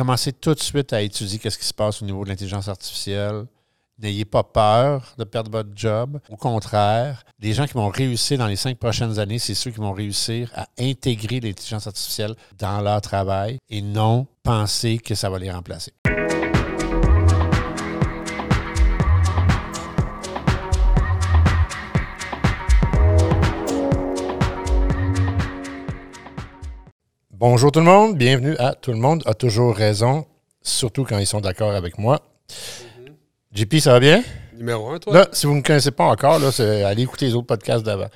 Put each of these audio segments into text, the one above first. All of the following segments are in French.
commencez tout de suite à étudier qu'est-ce qui se passe au niveau de l'intelligence artificielle. N'ayez pas peur de perdre votre job. Au contraire, les gens qui vont réussir dans les cinq prochaines années, c'est ceux qui vont réussir à intégrer l'intelligence artificielle dans leur travail et non penser que ça va les remplacer. Bonjour tout le monde, bienvenue à Tout le monde a toujours raison, surtout quand ils sont d'accord avec moi. JP, ça va bien? Numéro un, toi? Là, si vous ne me connaissez pas encore, là, allez écouter les autres podcasts d'avant.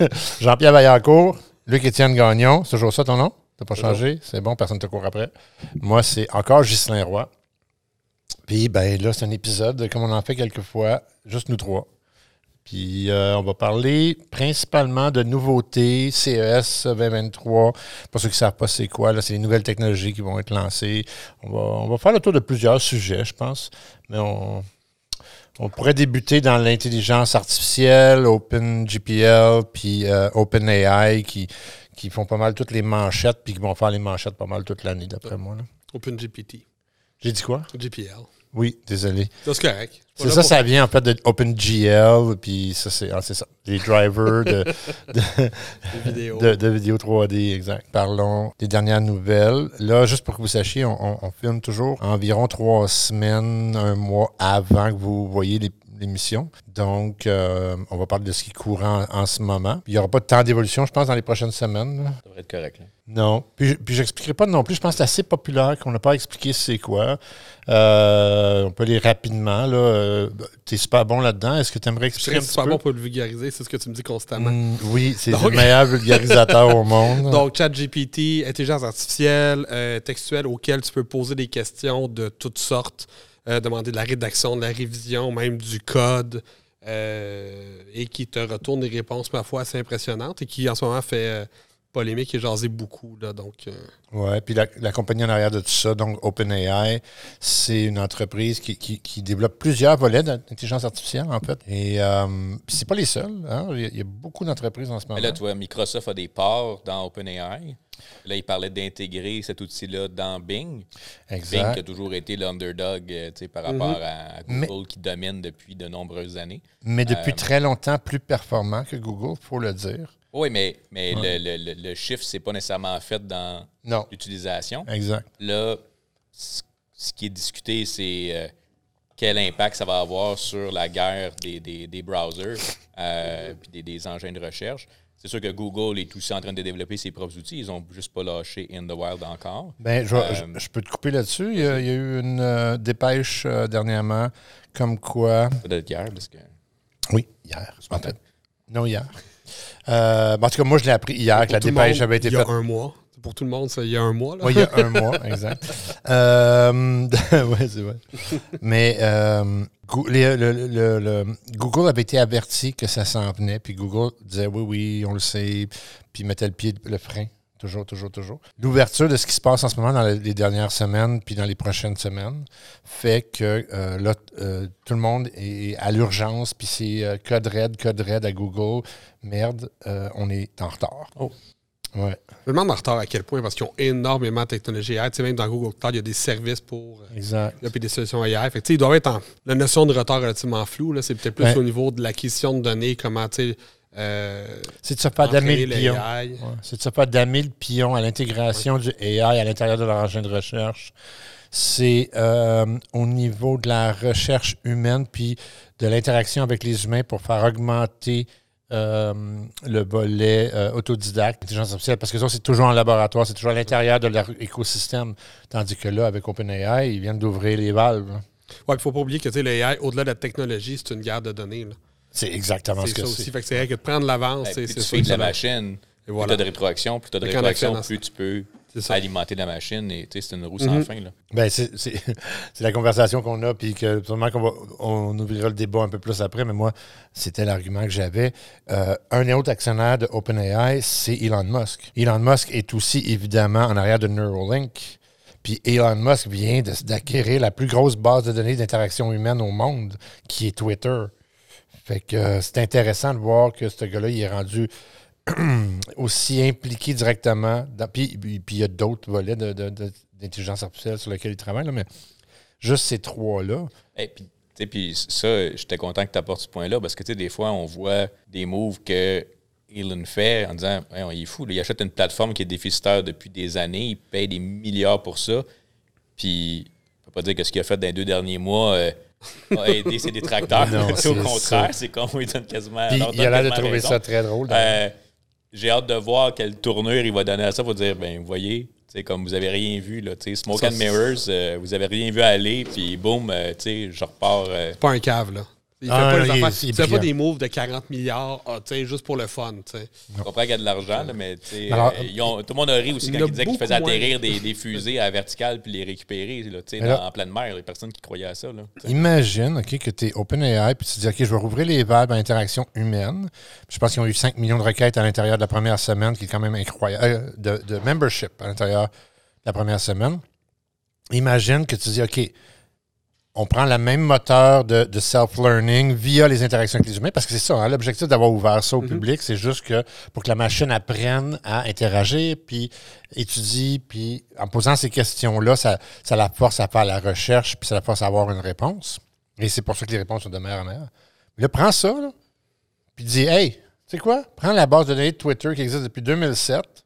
Jean-Pierre Vaillancourt, Luc-Étienne Gagnon, c'est toujours ça ton nom? T'as pas changé? C'est bon, personne ne te court après. Moi, c'est encore Ghislain Roy. Puis, ben là, c'est un épisode, comme on en fait quelques fois, juste nous trois. Puis, euh, on va parler principalement de nouveautés, CES 2023. Pour ceux qui ne savent pas c'est quoi, là, c'est les nouvelles technologies qui vont être lancées. On va, on va faire le tour de plusieurs sujets, je pense. Mais on, on pourrait débuter dans l'intelligence artificielle, OpenGPL, puis euh, OpenAI, qui, qui font pas mal toutes les manchettes, puis qui vont faire les manchettes pas mal toute l'année, d'après moi. là. OpenGPT. J'ai dit quoi? GPL. Oui, désolé. Ça, c'est correct. C'est ça, ça vient en fait de OpenGL, puis ça, c'est ah, c'est ça. Les drivers de, de, vidéos. de, de vidéos 3D, exact. Parlons des dernières nouvelles. Là, juste pour que vous sachiez, on, on- on filme toujours environ trois semaines, un mois avant que vous voyez les- l'émission. Donc, euh, on va parler de ce qui est courant en, en ce moment. Il n'y aura pas de temps d'évolution, je pense, dans les prochaines semaines. là. Ça devrait être correct. là. Non. Puis, puis j'expliquerai pas non plus. Je pense que c'est assez populaire qu'on n'a pas expliqué c'est quoi. Euh, on peut aller rapidement. Là. tu es super bon là-dedans. Est-ce que tu aimerais Je expliquer un serais petit super peu? bon pour le vulgariser, c'est ce que tu me dis constamment. Mm, oui, c'est le meilleur vulgarisateur au monde. Donc, ChatGPT, intelligence artificielle, euh, textuelle, auquel tu peux poser des questions de toutes sortes, euh, demander de la rédaction, de la révision, même du code, euh, et qui te retourne des réponses parfois assez impressionnantes et qui en ce moment fait euh, polémique et jaser beaucoup. Là, donc, euh, Oui, puis la, la compagnie en arrière de tout ça, donc OpenAI, c'est une entreprise qui, qui- qui développe plusieurs volets d'intelligence artificielle, en fait. Et euh, c'est pas les seuls. hein. Il y a- il y a beaucoup d'entreprises en ce moment. Mais là, tu vois, Microsoft a des parts dans OpenAI. Là, il parlait d'intégrer cet outil-là dans Bing. Bing qui exact. a toujours été l'underdog euh, tu sais, par rapport à, à Google qui domine depuis de nombreuses années. Mais depuis Euh, très longtemps, plus performant que Google, il faut le dire. Oui, mais, mais le, le, le, le chiffre, c'est pas nécessairement fait dans l'utilisation. exact. Là, ce qui est discuté, c'est euh, quel impact ça va avoir sur la guerre des, des, des browsers euh, puis des, des engins de recherche. C'est sûr que Google est aussi en train de développer ses propres outils. Ils n'ont juste pas lâché In the Wild encore. Ben, je, Euh, je- je peux te couper là-dessus. Il y a, il y a eu une euh, dépêche dernièrement comme quoi. Peut-être hier, parce que. Oui, hier, en fait. Non, hier. Euh, ben, en tout cas, moi, je l'ai appris hier que la dépêche monde, avait été il y a faite. un mois. Pour tout le monde, ça, il y a un mois. Là. Oui, il y a un mois, exact. Euh, oui, c'est vrai. Mais euh, le- le- le- Google avait été averti que ça s'en venait, puis Google disait oui, oui, on le sait, puis mettait le pied, le frein. Toujours, toujours, toujours. L'ouverture de ce qui se passe en ce moment dans les dernières semaines, puis dans les prochaines semaines, fait que euh, là, euh, tout le monde est à l'urgence, puis c'est euh, code red, code red à Google. Merde, on est en retard. Oh. Ouais, Je me demande en retard à quel point, parce qu'ils ont énormément de technologie AI. Tu sais, même dans Google Cloud, il y a des services pour. exact. Là, puis des solutions AI. Fait que, tu sais, ils doivent être en. La notion de retard relativement floue, c'est peut-être plus Ouais. au niveau de l'acquisition de données, comment, tu sais. Euh, C'est de se faire damer le pion. Ouais, c'est de se faire damer le pion à l'intégration du AI à l'intérieur de leur engin de recherche. C'est euh, au niveau de la recherche humaine puis de l'interaction avec les humains pour faire augmenter euh, le volet euh, autodidacte, intelligence artificielle, parce que ça, c'est toujours en laboratoire, c'est toujours à l'intérieur de leur écosystème. Tandis que là, avec OpenAI, ils viennent d'ouvrir les valves. Ouais, il faut pas oublier que tu sais, le AI, au-delà de la technologie, c'est une guerre de données. là. C'est exactement ce C'est que ça aussi. c'est. Fait que c'est vrai que de prendre l'avance, Ben, c'est tu ça fais que de la machine, Et plus tu as de rétroaction, plus tu as de rétroaction, plus tu peux alimenter la machine. Et tu sais, c'est une roue sans Mhm. fin. Là. Ben, c'est la conversation qu'on a, puis que sûrement qu'on va on ouvrira le débat un peu plus après, mais moi, c'était l'argument que j'avais. Euh, un des autres actionnaires de OpenAI, c'est Elon Musk. Elon Musk est aussi évidemment en arrière de Neuralink. Puis Elon Musk vient d'acquérir la plus grosse base de données d'interaction humaine au monde, qui est Twitter. Fait que euh, c'est intéressant de voir que ce gars-là, il est rendu aussi impliqué directement. dans- puis puis- puis il y a d'autres volets d'intelligence artificielle sur lesquels ils travaillent, là, mais juste ces trois-là. Et puis, tu sais, puis ça, j'étais content que tu apportes ce point-là parce que, des fois, on voit des moves que Elon fait en disant Voyons, il est fou, il achète une plateforme qui est déficitaire depuis des années, il paye des milliards pour ça, puis on peut pas dire que ce qu'il a fait dans les deux derniers mois euh, a aidé ses détracteurs. Au contraire, c'est comme il donne quasiment. Puis il a l'air de trouver raison. ça très drôle. Euh, J'ai hâte de voir quelle tournure il va donner à ça pour dire ben vous voyez, comme vous avez rien vu, là, Smoke Ça, and Mirrors, euh, vous avez rien vu aller, puis boum, euh, je repars. pas un cave, là. Il fait Ah, pas, les affaires- il fait pas des moves de 40 milliards ah, tu sais, juste pour le fun. tu sais. Je comprends qu'il y a de l'argent, là, mais tu sais, Alors, euh, ils ont- tout le monde a ri aussi quand il disait qu'il faisait atterrir des, des fusées à la verticale puis les récupérer là, tu sais, Mais dans- en pleine mer. Il y a personne qui croyait à ça. Là. Imagine ok, que tu es OpenAI puis tu dis OK, je vais rouvrir les valves à interaction humaine. Je pense qu'ils ont eu 5 millions de requêtes à l'intérieur de la première semaine, qui est quand même incroyable. euh, de, de membership à l'intérieur de la première semaine. Imagine que tu dis OK, on prend le même moteur de, de self-learning via les interactions avec les humains, parce que c'est ça, hein, l'objectif d'avoir ouvert ça au public, c'est juste que pour que la machine apprenne à interagir, puis étudie, puis en posant ces questions-là, ça, ça la force à faire la recherche, puis ça la force à avoir une réponse. Et c'est pour ça que les réponses sont de meilleure en meilleure. Mais là, prends ça, là, puis dis, hey, tu sais quoi? Prends la base de données de Twitter qui existe depuis 2007,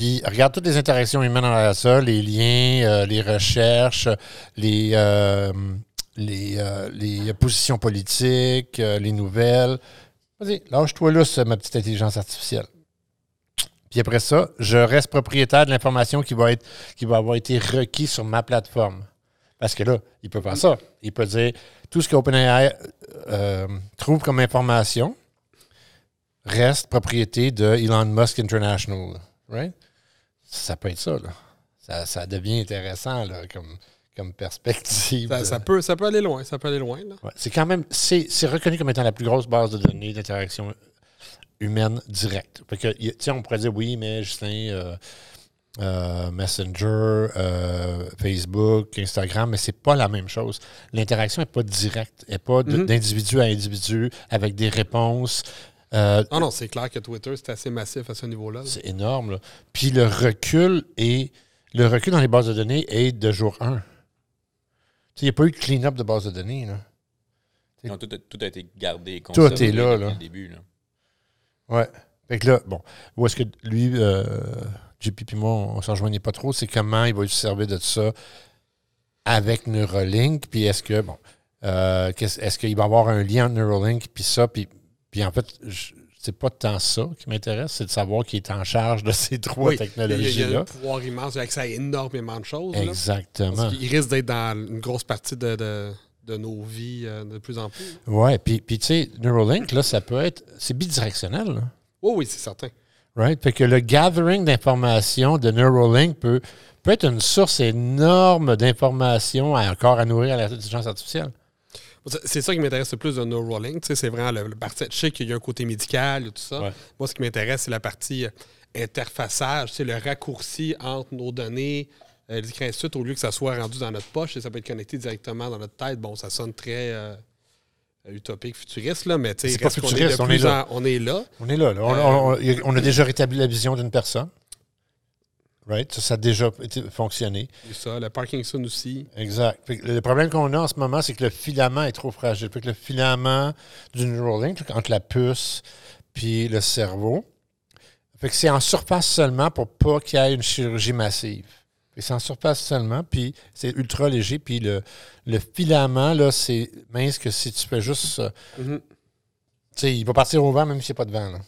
puis regarde toutes les interactions humaines dans ça, les liens, euh, les recherches, les, euh, euh, les positions politiques, les nouvelles. Vas-y, lâche-toi là, ma petite intelligence artificielle. Puis après ça, je reste propriétaire de l'information qui va être qui va avoir été requise sur ma plateforme. Parce que là, il peut faire ça. Il peut dire tout ce qu'OpenAI euh, trouve comme information reste propriété de Elon Musk International. Right? Ça peut être ça, là. Ça, ça devient intéressant là, comme, comme perspective. Ça, ça peut, ça peut aller loin. Ça peut aller loin. Là. Ouais, c'est quand même, c'est reconnu comme étant la plus grosse base de données d'interaction humaine directe. Fait que, on pourrait dire oui, mais Justin, euh, euh, Messenger, euh, Facebook, Instagram, mais c'est pas la même chose. L'interaction n'est pas directe, elle n'est pas Mhm. d'individu à individu avec des réponses. Euh, Non, non, c'est clair que Twitter, c'est assez massif à ce niveau-là. là. c'est énorme. là. Puis le recul est le recul dans les bases de données est de jour 1. Il n'y a pas eu de clean-up de base de données. Là. Non, tout, a, tout a été gardé. Tout conservé est là, depuis là. le début. Là. Ouais. Fait que là, bon, où est-ce que lui, euh, JP puis moi, on s'en rejoignait pas trop, c'est comment il va se servir de ça avec Neuralink, puis est-ce que, bon, euh, est-ce qu'il va y avoir un lien entre Neuralink puis ça, puis, puis en fait, c'est pas tant ça qui m'intéresse, c'est de savoir qui est en charge de ces trois Oui, il y a- il y a technologies-là. un pouvoir immense, il a accès à énormément de choses. Exactement. Qu'il risque d'être dans une grosse partie de, de- de nos vies euh, de plus en plus. Ouais, puis, puis tu sais, Neuralink, là, ça peut être, c'est bidirectionnel, là. Oh oui, c'est certain. Right? Fait que le gathering d'informations de Neuralink peut, peut être une source énorme d'informations encore à nourrir à l'intelligence artificielle. C'est- ça qui m'intéresse le plus de tu sais, C'est vraiment le, le parti. Je sais qu'il y a un côté médical et tout ça. Ouais. Moi, ce qui m'intéresse, c'est la partie euh, interfaçage, c'est le raccourci entre nos données, euh, les suite, au lieu que ça soit rendu dans notre poche et ça peut être connecté directement dans notre tête. Bon, ça sonne très euh, utopique, futuriste, là, mais tu sais, de on plus est là. en- on est là. On est là. là. On, on- on- on a déjà rétabli la vision d'une personne. Right? Ça, ça a déjà été- fonctionné. C'est ça. Le Parkinson aussi. Exact. Le problème qu'on a en ce moment, c'est que le filament est trop fragile. Fait que le filament du Neuralink, entre la puce puis le cerveau, fait que c'est en surface seulement pour pas qu'il y ait une chirurgie massive. C'est en surface seulement, puis c'est ultra léger, puis le, le filament, là, c'est mince que si tu fais juste... Mhm. tu sais, il va partir au vent même s'il n'y a pas de vent, là.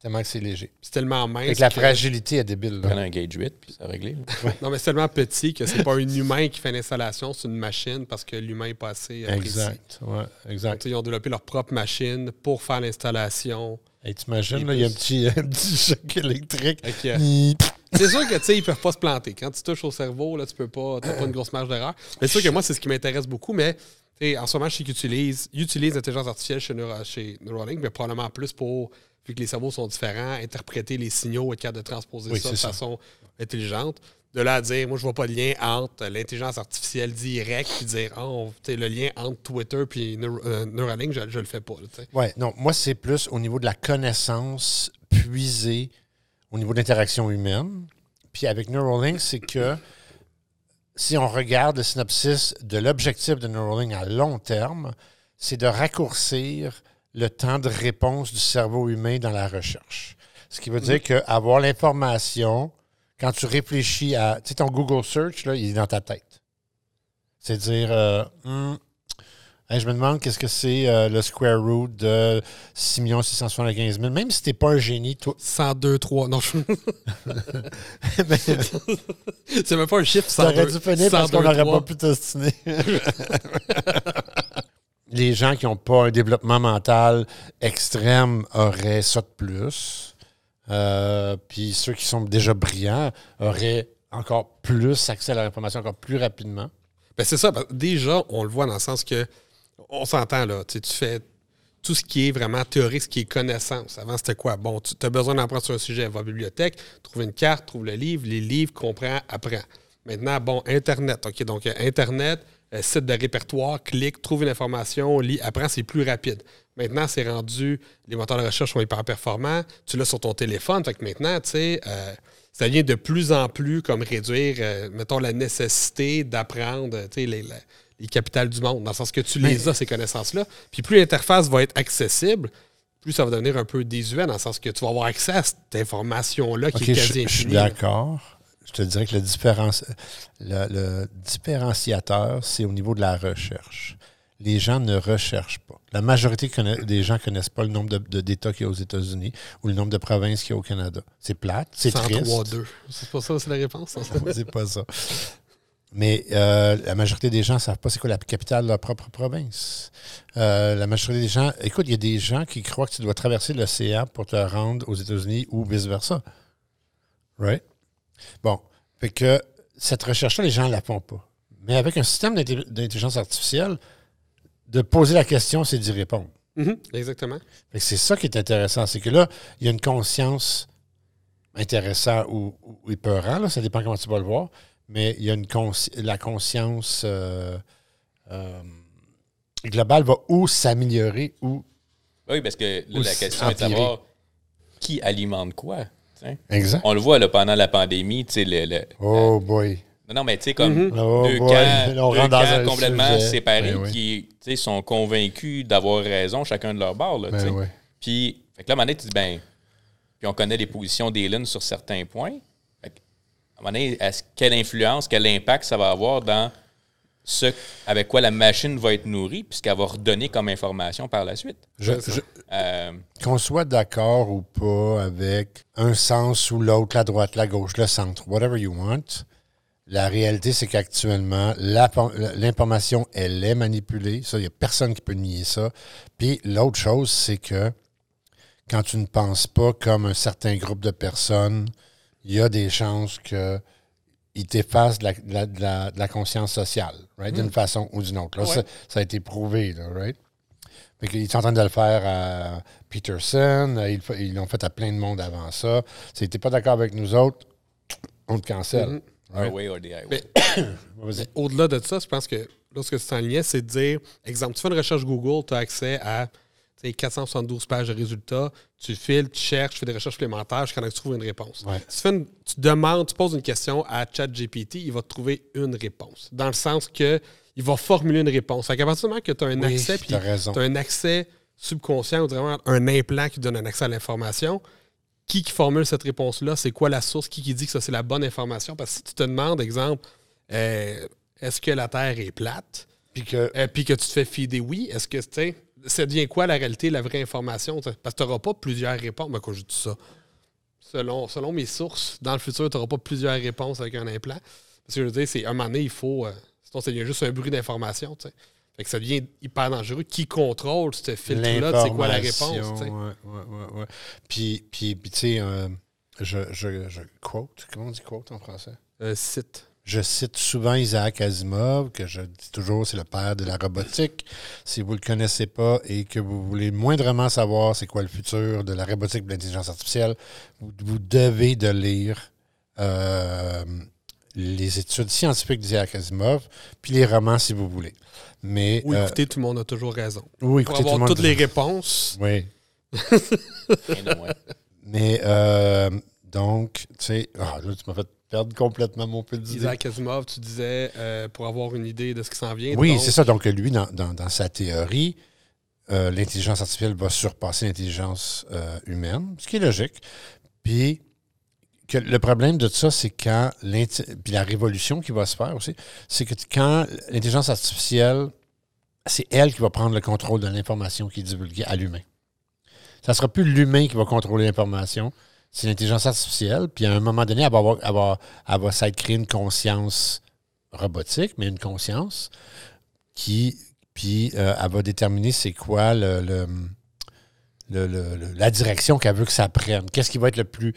Tellement que c'est léger. C'est tellement Fait mince. que la que- fragilité est débile, là. un Gage 8, puis ça a réglé. Non, mais c'est tellement petit que c'est pas un humain qui fait l'installation, c'est une machine parce que l'humain n'est pas assez euh, précis. Exact. Ouais, exact. Donc, ils ont développé leur propre machine pour faire l'installation. Hey, t'imagines, Et là, il y a un petit, un petit choc électrique. Fait C'est sûr que tu sais, ils peuvent pas se planter. Quand tu touches au cerveau, là, tu peux pas, t'as pas une grosse marge d'erreur. Mais c'est sûr que moi, c'est ce qui m'intéresse beaucoup. Mais en ce moment, je sais qu'ils utilisent, ils utilisent l'intelligence artificielle chez Neuralink, mais probablement plus pour, vu que les cerveaux sont différents, interpréter les signaux et être capable de transposer Oui, ça de ça. façon intelligente. De là à dire, moi, je vois pas de lien entre l'intelligence artificielle directe puis dire, sais, le lien entre Twitter puis Neur- euh, Neuralink, je, je le fais pas. Ouais, non, moi, c'est plus au niveau de la connaissance puisée au niveau de l'interaction humaine. Puis avec Neuralink, c'est que si on regarde le synopsis de l'objectif de Neuralink à long terme, c'est de raccourcir le temps de réponse du cerveau humain dans la recherche. Ce qui veut dire qu'avoir l'information, quand tu réfléchis à. Tu sais, ton Google Search, là, il est dans ta tête. C'est-à-dire, euh, hmm, hey, je me demande qu'est-ce que c'est euh, le square root de 6 675 000. Même si t'es pas un génie, toi. 102, 3. Non, je... c'est même pas un chiffre 102. T'aurais dû finir parce qu'on 102, n'aurait 3. pas pu t'ostiner. Les gens qui n'ont pas un développement mental extrême auraient ça de plus. Euh, puis ceux qui sont déjà brillants auraient encore plus accès à l'information encore plus rapidement. Ben, c'est ça. déjà, on le voit dans le sens que on s'entend là. Tu fais tout ce qui est vraiment théorique, ce qui est connaissance. Avant, c'était quoi? Bon, tu as besoin d'apprendre sur un sujet. Va à la bibliothèque, trouve une carte, trouve le livre, les livres, comprends, apprends. Maintenant, bon, Internet. OK, donc Internet, site de répertoire, clique, trouve une information, lis, apprends, c'est plus rapide. Maintenant, c'est rendu, les moteurs de recherche sont hyper performants, tu l'as sur ton téléphone. Fait que maintenant, tu sais, euh, ça vient de plus en plus comme réduire, euh, mettons, la nécessité d'apprendre, tu sais, les, les- les capitales du monde, dans le sens que tu les as, ces connaissances-là. Puis plus l'interface va être accessible, plus ça va devenir un peu désuet, dans le sens que tu vas avoir accès à cette information-là qui est je, quasi je suis infinie. d'accord. Je te dirais que le, différenci- le, le différenciateur, c'est au niveau de la recherche. Les gens ne recherchent pas. La majorité des gens ne connaissent pas le nombre de- de- d'États qu'il y a aux États-Unis ou le nombre de provinces qu'il y a au Canada. C'est plate, c'est triste. 103-2. C'est pas ça, c'est la réponse? c'est pas ça. Mais euh, la majorité des gens ne savent pas c'est quoi la capitale de leur propre province. Euh, la majorité des gens, écoute, il y a des gens qui croient que tu dois traverser l'océan pour te rendre aux États-Unis ou vice-versa. Right? Bon. Fait que cette recherche-là, les gens ne la font pas. Mais avec un système d'intelli- d'intelligence artificielle, de poser la question, c'est d'y répondre. Mhm, exactement. C'est ça qui est intéressant. C'est que là, il y a une conscience intéressante ou, ou épeurant, là, ça dépend comment tu vas le voir, mais il y a une consci- la conscience euh, euh, globale va ou s'améliorer ou. Oui, parce que là, la question est de savoir qui alimente quoi. Exact. On le voit là, pendant la pandémie, tu sais, le, le- Oh boy. Non, non, mais tu sais, comme Oh deux boy. camps, deux dans complètement séparés Ben oui. qui tu sais, sont convaincus d'avoir raison, chacun de leur bord. Là, Ben oui. Puis, fait que là, à un moment donné, tu dis, ben, puis on connaît les positions d'Elon sur certains points. Fait que, à un moment donné, quelle influence, quel impact ça va avoir dans ce avec quoi la machine va être nourrie, puis ce qu'elle va redonner comme information par la suite? Je- je- Euh, Qu'on soit d'accord ou pas avec un sens ou l'autre, la droite, la gauche, le centre, whatever you want, la réalité, c'est qu'actuellement, la- l'information, elle est manipulée. Ça, il n'y a personne qui peut nier ça. Puis l'autre chose, c'est que quand tu ne penses pas comme un certain groupe de personnes, il y a des chances que il t'efface de la, de la- de la- de la conscience sociale, right? d'une façon ou d'une autre. Là, Ouais. ça, ça a été prouvé, là, right? Fait qu'ils sont en train de le faire à Peterson, euh, ils, ils l'ont fait à plein de monde avant ça. Si t'es pas d'accord avec nous autres, on te cancelle. Mhm. our way or the highway. Mais- Vas-y. Au-delà de ça, je pense que lorsque tu t'enlignais, c'est de dire, exemple, tu fais une recherche Google, tu as accès à 472 pages de résultats, tu files, tu cherches, tu fais des recherches supplémentaires jusqu'à ce que tu trouves une réponse. Ouais. Tu, fais une- tu demandes, tu poses une question à ChatGPT, il va te trouver une réponse. Dans le sens que il va formuler une réponse. Fait qu'à partir du moment que tu as un Oui, accès, puis tu as un accès subconscient ou vraiment un implant qui donne un accès à l'information, qui qui formule cette réponse-là, c'est quoi la source, qui qui dit que ça c'est la bonne information? Parce que si tu te demandes, exemple, euh, est-ce que la Terre est plate, Puis que euh, puis que tu te fais fider oui, est-ce que tu sais, ça devient quoi la réalité, la vraie information? Parce que tu n'auras pas plusieurs réponses. Mais quand je dis ça, selon, selon mes sources, dans le futur, tu n'auras pas plusieurs réponses avec un implant. Parce que je veux dire, c'est un moment donné, il faut. euh, sinon, ça devient juste un bruit d'information. Fait que ça devient hyper dangereux. Qui contrôle ce filtre-là? C'est quoi la réponse? Ouais, ouais, ouais. Puis, puis, puis tu sais, euh, je, je, je quote, comment on dit quote en français? Euh, site. Je cite souvent Isaac Asimov, que je dis toujours, c'est le père de la robotique. Si vous ne le connaissez pas et que vous voulez moindrement savoir c'est quoi le futur de la robotique et de l'intelligence artificielle, vous, vous devez de lire euh, les études scientifiques d'Isaac Asimov, puis les romans si vous voulez. Mais, Ou euh, écoutez, tout le monde a toujours raison. ou Pour écoutez tout le avoir monde. toutes les réponses. Oui. Rien de moins. Mais euh, donc, tu sais, ah, là, tu m'as fait perdre complètement mon peu d'idée. Isaac Asimov, tu disais, euh, pour avoir une idée de ce qui s'en vient. Oui, c'est ça. Donc, lui, dans, dans- dans sa théorie, euh, l'intelligence artificielle va surpasser l'intelligence euh, humaine, ce qui est logique. Puis, que le problème de ça, c'est quand puis la révolution qui va se faire aussi, c'est que quand l'intelligence artificielle, c'est elle qui va prendre le contrôle de l'information qui est divulguée à l'humain. Ça ne sera plus l'humain qui va contrôler l'information, c'est l'intelligence artificielle. Puis à un moment donné, elle va, avoir, elle va, elle va s'être créée une conscience robotique, mais une conscience qui, puis euh, elle va déterminer c'est quoi le, le- le- la direction qu'elle veut que ça prenne. Qu'est-ce qui va être le plus,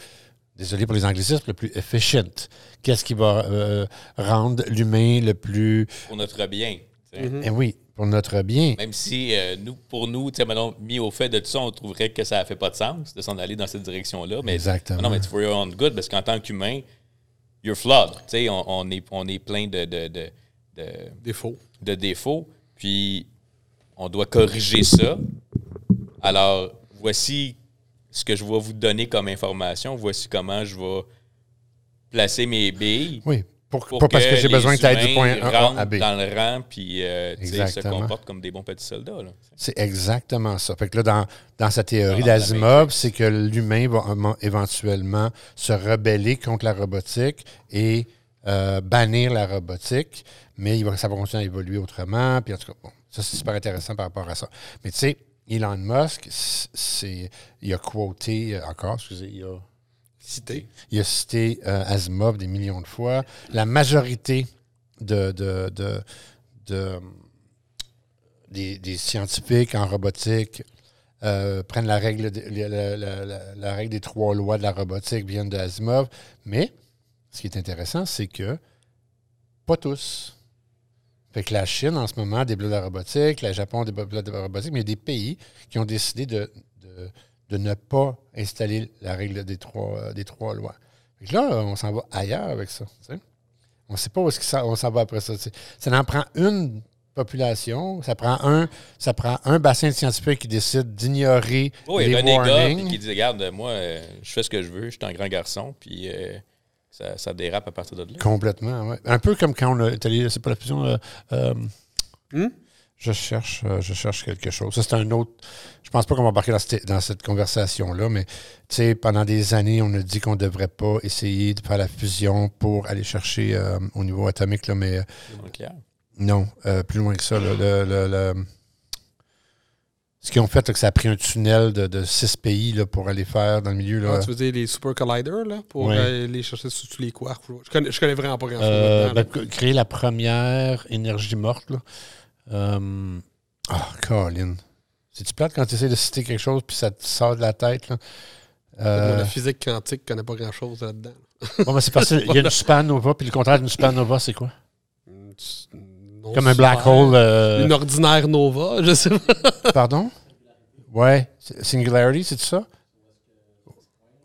désolé pour les anglicismes, le plus efficient? Qu'est-ce qui va euh, rendre l'humain le plus... Pour notre bien. Eh oui, pour notre bien. Même si, euh, nous, pour nous, tu sais, maintenant, mis au fait de tout ça, on trouverait que ça ne fait pas de sens de s'en aller dans cette direction-là. Mais Exactement. Non, mais it's for your own good, parce qu'en tant qu'humain, you're flawed. Tu sais, on, on est, on est plein de, de, de, de- Défaut. de défauts, puis on doit corriger ça. Alors, voici ce que je vais vous donner comme information. Voici comment je vais placer mes billes. Oui, pour, Pour pas parce que j'ai besoin que tu ailles du point A à B. dans le rang, puis euh, se comportent comme des bons petits soldats. C'est exactement ça. Fait que là, dans, dans sa théorie d'Asimov, c'est que l'humain va éventuellement se rebeller contre la robotique et euh, bannir la robotique, mais il va, ça va continuer à évoluer autrement. Puis en tout cas, bon, ça, c'est super intéressant par rapport à ça. Mais tu sais, Elon Musk, c'est, il a quoté, euh, encore, excusez, il a, Cité. il a cité euh, Asimov des millions de fois. La majorité de, de, de- de- des, scientifiques en robotique euh, prennent la règle, des trois lois de la robotique, viennent de Asimov. Mais ce qui est intéressant, c'est que pas tous. Fait que la Chine, en ce moment, développe la robotique, le Japon développe la robotique, mais il y a des pays qui ont décidé de ne pas installer la règle des trois, euh, des trois lois. Là, on s'en va ailleurs avec ça. On ne sait pas où est-ce que ça- on s'en va après ça. Ça en prend une population, ça prend un, ça prend un bassin de scientifiques qui décide d'ignorer Oui, les renégat, warnings. puis qui dit Regarde, moi, euh, je fais ce que je veux, je suis un grand garçon, puis euh, ça, ça dérape à partir de là. Complètement, oui. Un peu comme quand on allé, c'est pas la fusion. euh, euh, Hmm? Je cherche, euh, je cherche quelque chose. Ça, c'est un autre. Je pense pas qu'on va embarquer dans cette, dans cette conversation-là, mais tu sais, pendant des années, on a dit qu'on ne devrait pas essayer de faire la fusion pour aller chercher euh, au niveau atomique, là, mais euh, nucléaire. non, euh, plus loin que ça. là, le, le- le- Ce qu'ils ont fait, là, que ça a pris un tunnel de, de six pays là, pour aller faire dans le milieu. Là, Ah, tu veux dire les Super Colliders, là, pour les chercher sur tous les quarks? Je connais, je connais vraiment pas grand-chose Euh, ben, créer la première énergie morte. Là. Euh, Ah, Colin. C'est-tu plate quand tu essaies de citer quelque chose puis ça te sort de la tête? Là? Moi, Euh, La physique quantique, je connais pas grand-chose là-dedans. bon, ben, c'est parce qu'il y a une supernova, puis le contraire d'une supernova, c'est quoi? Non Comme un black super. hole. euh, Une ordinaire nova, je sais pas. Pardon? Ouais. Singularity, c'est ça?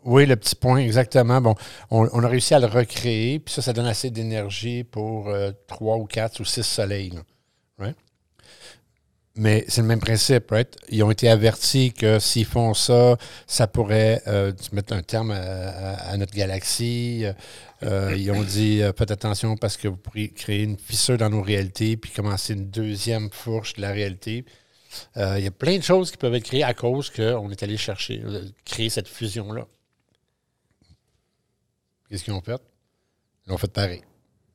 Oui, le petit point, exactement. Bon, on, on a réussi à le recréer, puis ça, ça donne assez d'énergie pour euh, trois ou quatre ou six soleils. là. Right? Mais c'est le même principe, right? Ils ont été avertis que s'ils font ça, ça pourrait euh, mettre un terme à, notre galaxie. Euh, ils ont dit euh, faites attention parce que vous pourriez créer une fissure dans nos réalités puis commencer une deuxième fourche de la réalité. Il y a plein de choses qui peuvent être créées à cause qu'on est allé chercher, créer cette fusion-là. Qu'est-ce qu'ils ont fait? Ils ont fait pareil.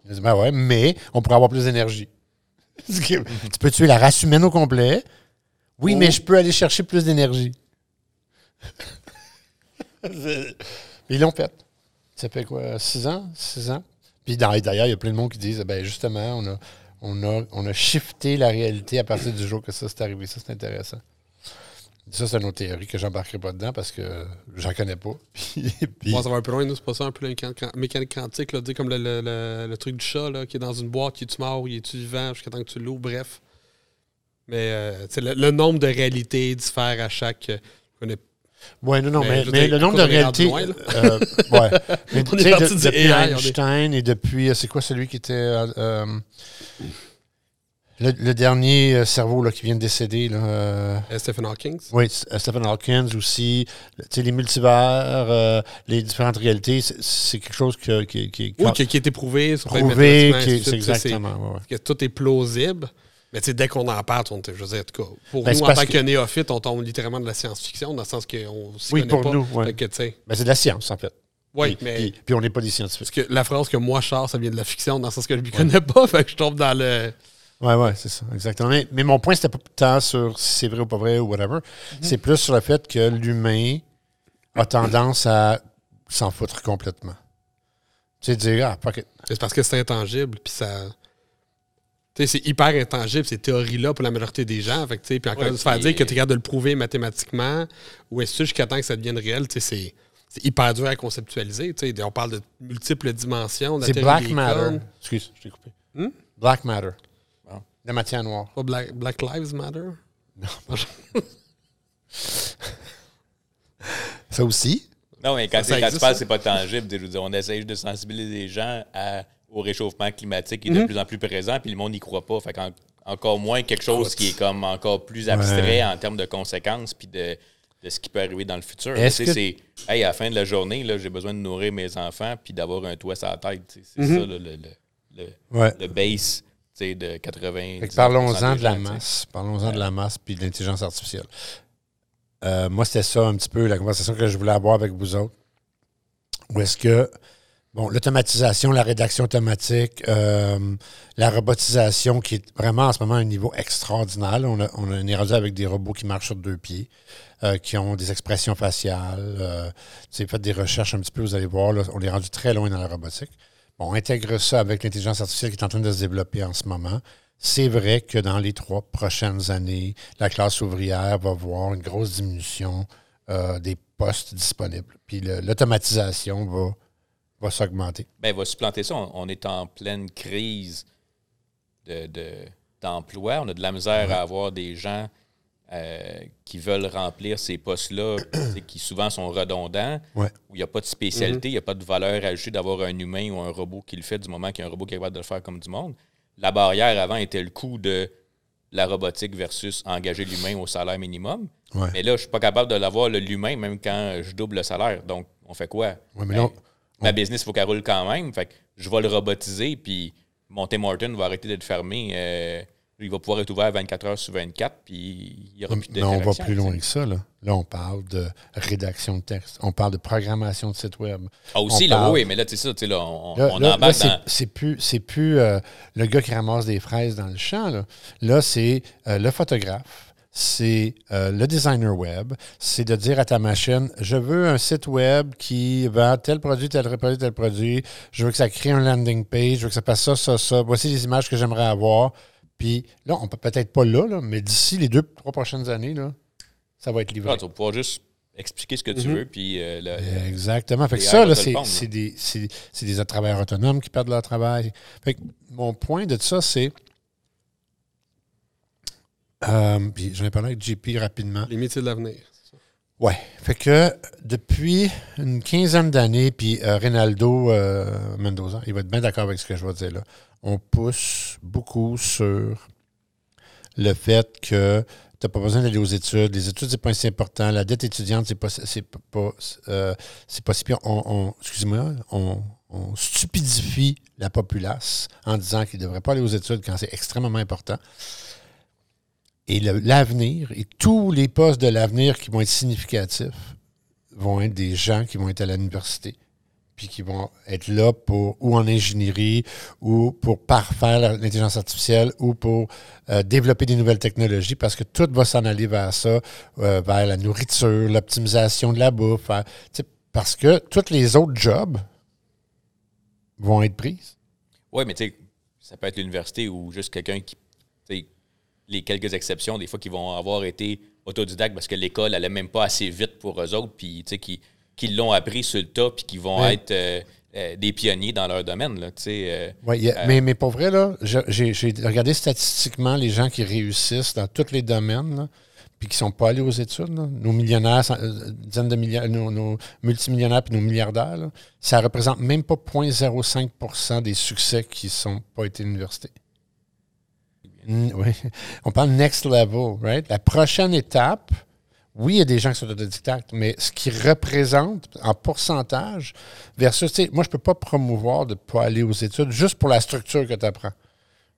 Ils ont dit, ben ouais, mais on pourrait avoir plus d'énergie. tu peux tuer la race humaine au complet. Oui, Oh. mais je peux aller chercher plus d'énergie. Ils l'ont fait. Ça fait quoi? Six ans? Six ans? Puis d'ailleurs, il y a plein de monde qui disent, ben justement, on a, on a, on a shifté la réalité à partir du jour que ça s'est arrivé. Ça, c'est intéressant. Ça, c'est une autre théorie que j'embarquerai pas dedans parce que j'en connais pas. Puis, ça va un peu loin, nous, c'est pas ça, un peu la mécanique, quantique, là, comme le, le- le- le truc du chat là, qui est dans une boîte, qui est-tu mort, il est-tu vivant, jusqu'à temps que tu l'ouvres, bref. Mais euh, le, nombre de réalités diffère à chaque. euh, Ouais, non, non, Mais mais, le nombre de réalités. loin, euh, ouais. Mais On est de- du depuis AI, on est- Einstein et depuis. euh, C'est quoi celui qui était. Le, le dernier euh, cerveau là, qui vient de décéder, là, euh, Euh, Stephen Hawking? oui, Stephen Hawking aussi, tu sais, les multivers, euh, les différentes réalités, c'est- quelque chose que- qui, qui, Oui, qui, qui a été prouvé. c'est exactement. ouais, ouais. que tout est plausible. Mais dès qu'on en parle, on, je veux dire, en tout cas, pour Ben, nous, en tant que- que néophytes, on tombe littéralement de la science-fiction, dans le sens qu'on s'y Oui, connaît pour pas. nous, ouais. Ben, c'est de la science, en fait. oui, mais Puis, puis on n'est pas des scientifiques. parce que la phrase que moi, sors, ça vient de la fiction, dans le sens que je ne m'y connais pas, fait que je tombe dans le... Oui, oui, c'est ça, exactement. Mais, mais mon point, c'était pas tant sur si c'est vrai ou pas vrai ou whatever. Mhm. C'est plus sur le fait que l'humain a tendance à s'en foutre complètement. Tu sais, dire, ah, fuck it. C'est parce que c'est intangible, puis ça... Tu sais, c'est hyper intangible, ces théories-là, pour la majorité des gens. Fait que, tu sais, puis encore Ouais, se faire dire que tu es capable de le prouver mathématiquement, ou est-ce que jusqu'à temps que ça devienne réel, tu sais, c'est... C'est hyper dur à conceptualiser. tu sais. On parle de multiples dimensions. de C'est Black Matter. Excuse, je t'ai coupé. Hmm? Black Matter. La matière noire. Pas Black, Black Lives Matter? Ça aussi? Non, mais quand, Ça tu- quand tu parles, ça? c'est pas tangible. Je veux dire, on essaye de sensibiliser les gens à- au réchauffement climatique qui est de Mhm. plus en plus présent, puis le monde n'y croit pas. Fait encore moins quelque chose qui est comme encore plus abstrait en termes de conséquences puis de, de ce qui peut arriver dans le futur. Que- c'est hey, à la fin de la journée, là, j'ai besoin de nourrir mes enfants puis d'avoir un toit sur la tête. C'est Mhm. ça le, le, le, Ouais. le base de 80 Fait que Parlons-en de la masse. Parlons-en de la masse puis de l'intelligence artificielle. Euh, moi, c'était ça un petit peu la conversation que je voulais avoir avec vous autres. Où est-ce que, bon, l'automatisation, la rédaction automatique, euh, la robotisation qui est vraiment en ce moment à un niveau extraordinaire. On, a, on a- on est rendu avec des robots qui marchent sur deux pieds, euh, qui ont des expressions faciales. Sais, faites des recherches un petit peu, vous allez voir, là, on est rendu très loin dans la robotique. Bon, on intègre ça avec l'intelligence artificielle qui est en train de se développer en ce moment. C'est vrai que dans les trois prochaines années, la classe ouvrière va voir une grosse diminution euh, des postes disponibles. Puis l'automatisation va, va s'augmenter. Ben, il va supplanter ça. On, on est en pleine crise de, de- d'emploi. on a de la misère à avoir des gens euh, qui veulent remplir ces postes-là, qui souvent sont redondants, Ouais. où il n'y a pas de spécialité, il n'y a pas de valeur ajoutée d'avoir un humain ou un robot qui le fait du moment qu'il y a un robot qui est capable de le faire comme du monde. La barrière avant était le coût de la robotique versus engager l'humain au salaire minimum. Ouais. Mais là, je suis pas capable de l'avoir, l'humain, même quand je double le salaire. Donc, on fait quoi? Ouais, mais Ben, ma business, il faut qu'elle roule quand même. Fait que je vais le robotiser, puis mon Tim Horton va arrêter d'être fermé. euh, il va pouvoir être ouvert 24 heures sur 24, puis il n'y aura plus Mais on va plus loin que ça. Là. là, on parle de rédaction de texte. On parle de programmation de site web. Ah, aussi, On là, parle- oui, mais là, tu sais ça, tu sais, là, on, Là, on là- embarque c'est, dans... c'est plus, c'est plus euh, le gars qui ramasse des fraises dans le champ. Là, Là, c'est euh, le photographe, c'est euh, le designer web, c'est de dire à ta machine, je veux un site web qui vend tel produit, tel produit, tel produit, je veux que ça crée un landing page, je veux que ça fasse ça, ça, ça, voici les images que j'aimerais avoir. Puis là, on peut peut-être pas là, là, mais d'ici les deux, trois prochaines années, là, ça va être livré. Ah, tu vas pouvoir juste expliquer ce que tu veux, puis euh, le- Exactement. Fait que ça, là, c'est, des, des travailleurs autonomes qui perdent leur travail. Fait que mon point de ça, c'est. Euh, puis j'en ai parlé avec JP rapidement. Les métiers de l'avenir. Ouais. Fait que depuis une quinzaine d'années, puis euh, Ronaldo euh, Mendoza, il va être bien d'accord avec ce que je vais dire là. On pousse beaucoup sur le fait que tu n'as pas besoin d'aller aux études. Les études, c'est pas si important. La dette étudiante, c'est pas, c'est pas, euh, c'est pas si. On, excusez-moi, on, on stupidifie la populace en disant qu'ils ne devraient pas aller aux études quand c'est extrêmement important. Et l'avenir, et tous les postes de l'avenir qui vont être significatifs, vont être des gens qui vont être à l'université, puis qui vont être là pour, ou en ingénierie, ou pour parfaire l'intelligence artificielle, ou pour euh, développer des nouvelles technologies, parce que tout va s'en aller vers ça, euh, vers la nourriture, l'optimisation de la bouffe, sais, parce que tous les autres jobs vont être prises. Oui, mais tu sais, ça peut être l'université ou juste quelqu'un qui. Les quelques exceptions, des fois, qui vont avoir été autodidactes parce que l'école n'allait même pas assez vite pour eux autres, puis qui, qui l'ont appris sur le tas, puis qui vont être euh, euh, des pionniers dans leur domaine. Là, euh, a- mais, mais pour vrai, là, j'ai regardé statistiquement les gens qui réussissent dans tous les domaines, là, puis qui ne sont pas allés aux études. là. Nos millionnaires, dizaines de milliards, nos, nos multimillionnaires puis nos milliardaires, là, ça représente même pas 0,05% des succès qui ne sont pas été à l'université. N- oui. On parle next level, right? La prochaine étape, oui, il y a des gens qui sont autodidactes, mais ce qu'ils représentent en pourcentage versus, tu sais, moi, je ne peux pas promouvoir de ne pas aller aux études juste pour la structure que tu apprends.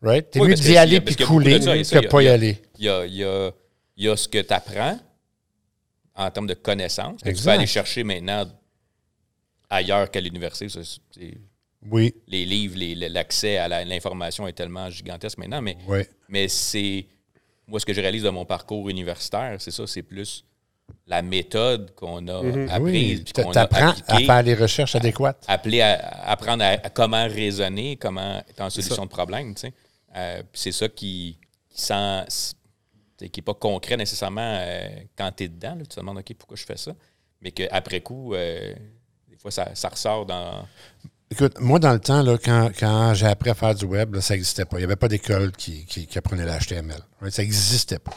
Right? T'es Oui, mieux d'y aller puis couler de ça, que a- pas y aller. Il y a, il y a- il y a ce que tu apprends en termes de connaissances que tu peux aller chercher maintenant ailleurs qu'à l'université. Oui, Les livres, l'accès à l'information est tellement gigantesque maintenant, mais, oui. mais c'est. Moi, ce que je réalise de mon parcours universitaire, c'est ça, c'est plus la méthode qu'on a apprise, Mhm. Oui, puis qu'on tu a apprends à faire les recherches adéquates. appelé à, à apprendre à, à comment raisonner, comment être en solution de problème. tu sais. Euh, c'est ça qui, qui sent, qui n'est pas concret nécessairement euh, quand tu es dedans. là. tu te demandes, OK, pourquoi je fais ça? Mais qu'après coup, euh, des fois, ça, ça ressort dans. Écoute, moi, dans le temps, là, quand, quand j'ai appris à faire du web, ça n'existait pas. Il n'y avait pas d'école qui, qui, apprenait l'HTML. right? Ça n'existait pas.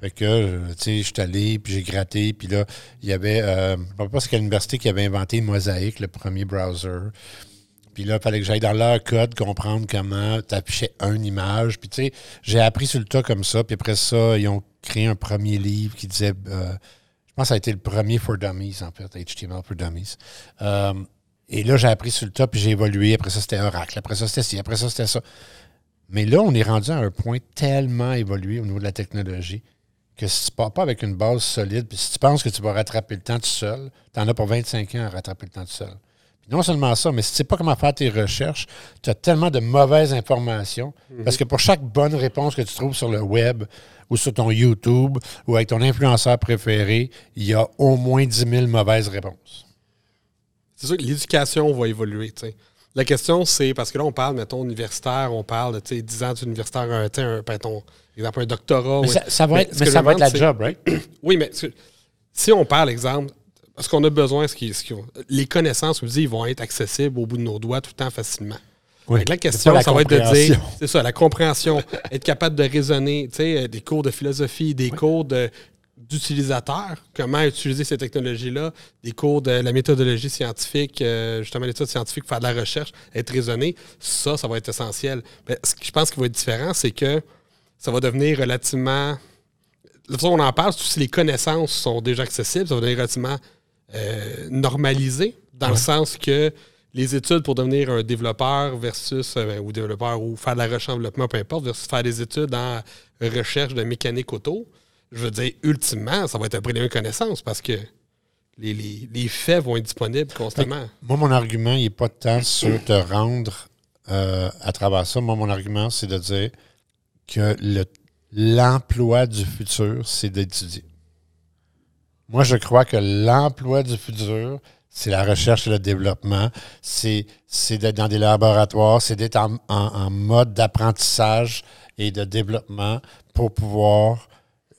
Fait que, euh, tu sais, je suis allé, puis j'ai gratté, puis là, il y avait, euh, je ne rappelle pas c'est quelle université qui avait inventé Mosaic, le premier browser. Puis là, il fallait que j'aille dans leur code comprendre comment tu affichais une image. Puis tu sais, j'ai appris sur le tas comme ça. Puis après ça, ils ont créé un premier livre qui disait, euh, je pense que ça a été le premier for Dummies, en fait, HTML for Dummies. Et là, j'ai appris sur le tas, puis j'ai évolué. Après ça, c'était Oracle. Après ça, c'était ci. Après ça, c'était ça. Mais là, on est rendu à un point tellement évolué au niveau de la technologie que si tu ne pars pas avec une base solide, puis si tu penses que tu vas rattraper le temps tout seul, tu en as pour 25 ans à rattraper le temps tout seul. Puis non seulement ça, mais si tu ne sais pas comment faire tes recherches, tu as tellement de mauvaises informations. Parce que pour chaque bonne réponse que tu trouves sur le web ou sur ton YouTube ou avec ton influenceur préféré, il y a au moins 10 000 mauvaises réponses. C'est sûr que l'éducation va évoluer. La question, c'est parce que là, on parle, mettons, universitaire, on parle de tu sais, 10 ans d'universitaire, un, un, mettons, exemple, un doctorat. Mais ça, ça va Mais être, mais ça va être la job, right? Oui, mais si on parle, exemple, ce qu'on a besoin, ce qui, ce qui- les connaissances, vous dites, ils vont être accessibles au bout de nos doigts tout le temps facilement. Oui. Que la question, la ça va être de dire, c'est ça, la compréhension, être capable de raisonner, tu sais, euh, des cours de philosophie, des cours de d'utilisateurs, comment utiliser ces technologies-là, des cours de la méthodologie scientifique, euh, justement l'étude scientifique, faire de la recherche, être raisonné, ça, ça va être essentiel. Mais ce que je pense qui va être différent, c'est que ça va devenir relativement la façon on en parle, si les connaissances sont déjà accessibles, ça va devenir relativement euh, normalisé, dans le sens que les études pour devenir un développeur versus, euh, ou développeur, ou faire de la recherche en développement, peu importe, versus faire des études en recherche de mécanique auto, je veux dire, ultimement, ça va être un prix de connaissance parce que les, les- faits vont être disponibles constamment. Moi, mon argument, il n'est pas tant sur te rendre euh, à travers ça. Moi, mon argument, c'est de dire que le- l'emploi du futur, c'est d'étudier. Moi, je crois que l'emploi du futur, c'est la recherche et le développement, c'est d'être dans des laboratoires, c'est d'être en- en mode d'apprentissage et de développement pour pouvoir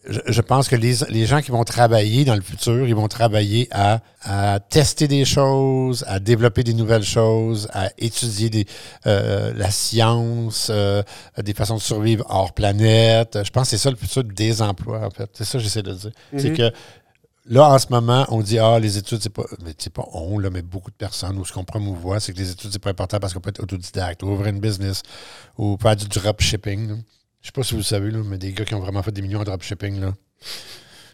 je, je pense que les, les gens qui vont travailler dans le futur, ils vont travailler à, à tester des choses, à développer des nouvelles choses, à étudier des, euh, la science, euh, des façons de survivre hors planète. Je pense que c'est ça le futur des emplois, en fait. C'est ça que j'essaie de dire. C'est que là, en ce moment, on dit Ah, les études, c'est pas. Mais c'est pas on, là, mais beaucoup de personnes, ou ce qu'on promouvoit, c'est que les études, c'est pas important parce qu'on peut être autodidacte, ou ouvrir une business, ou faire du dropshipping. Je sais pas si vous le savez, là, mais des gars qui ont vraiment fait des millions en dropshipping, là,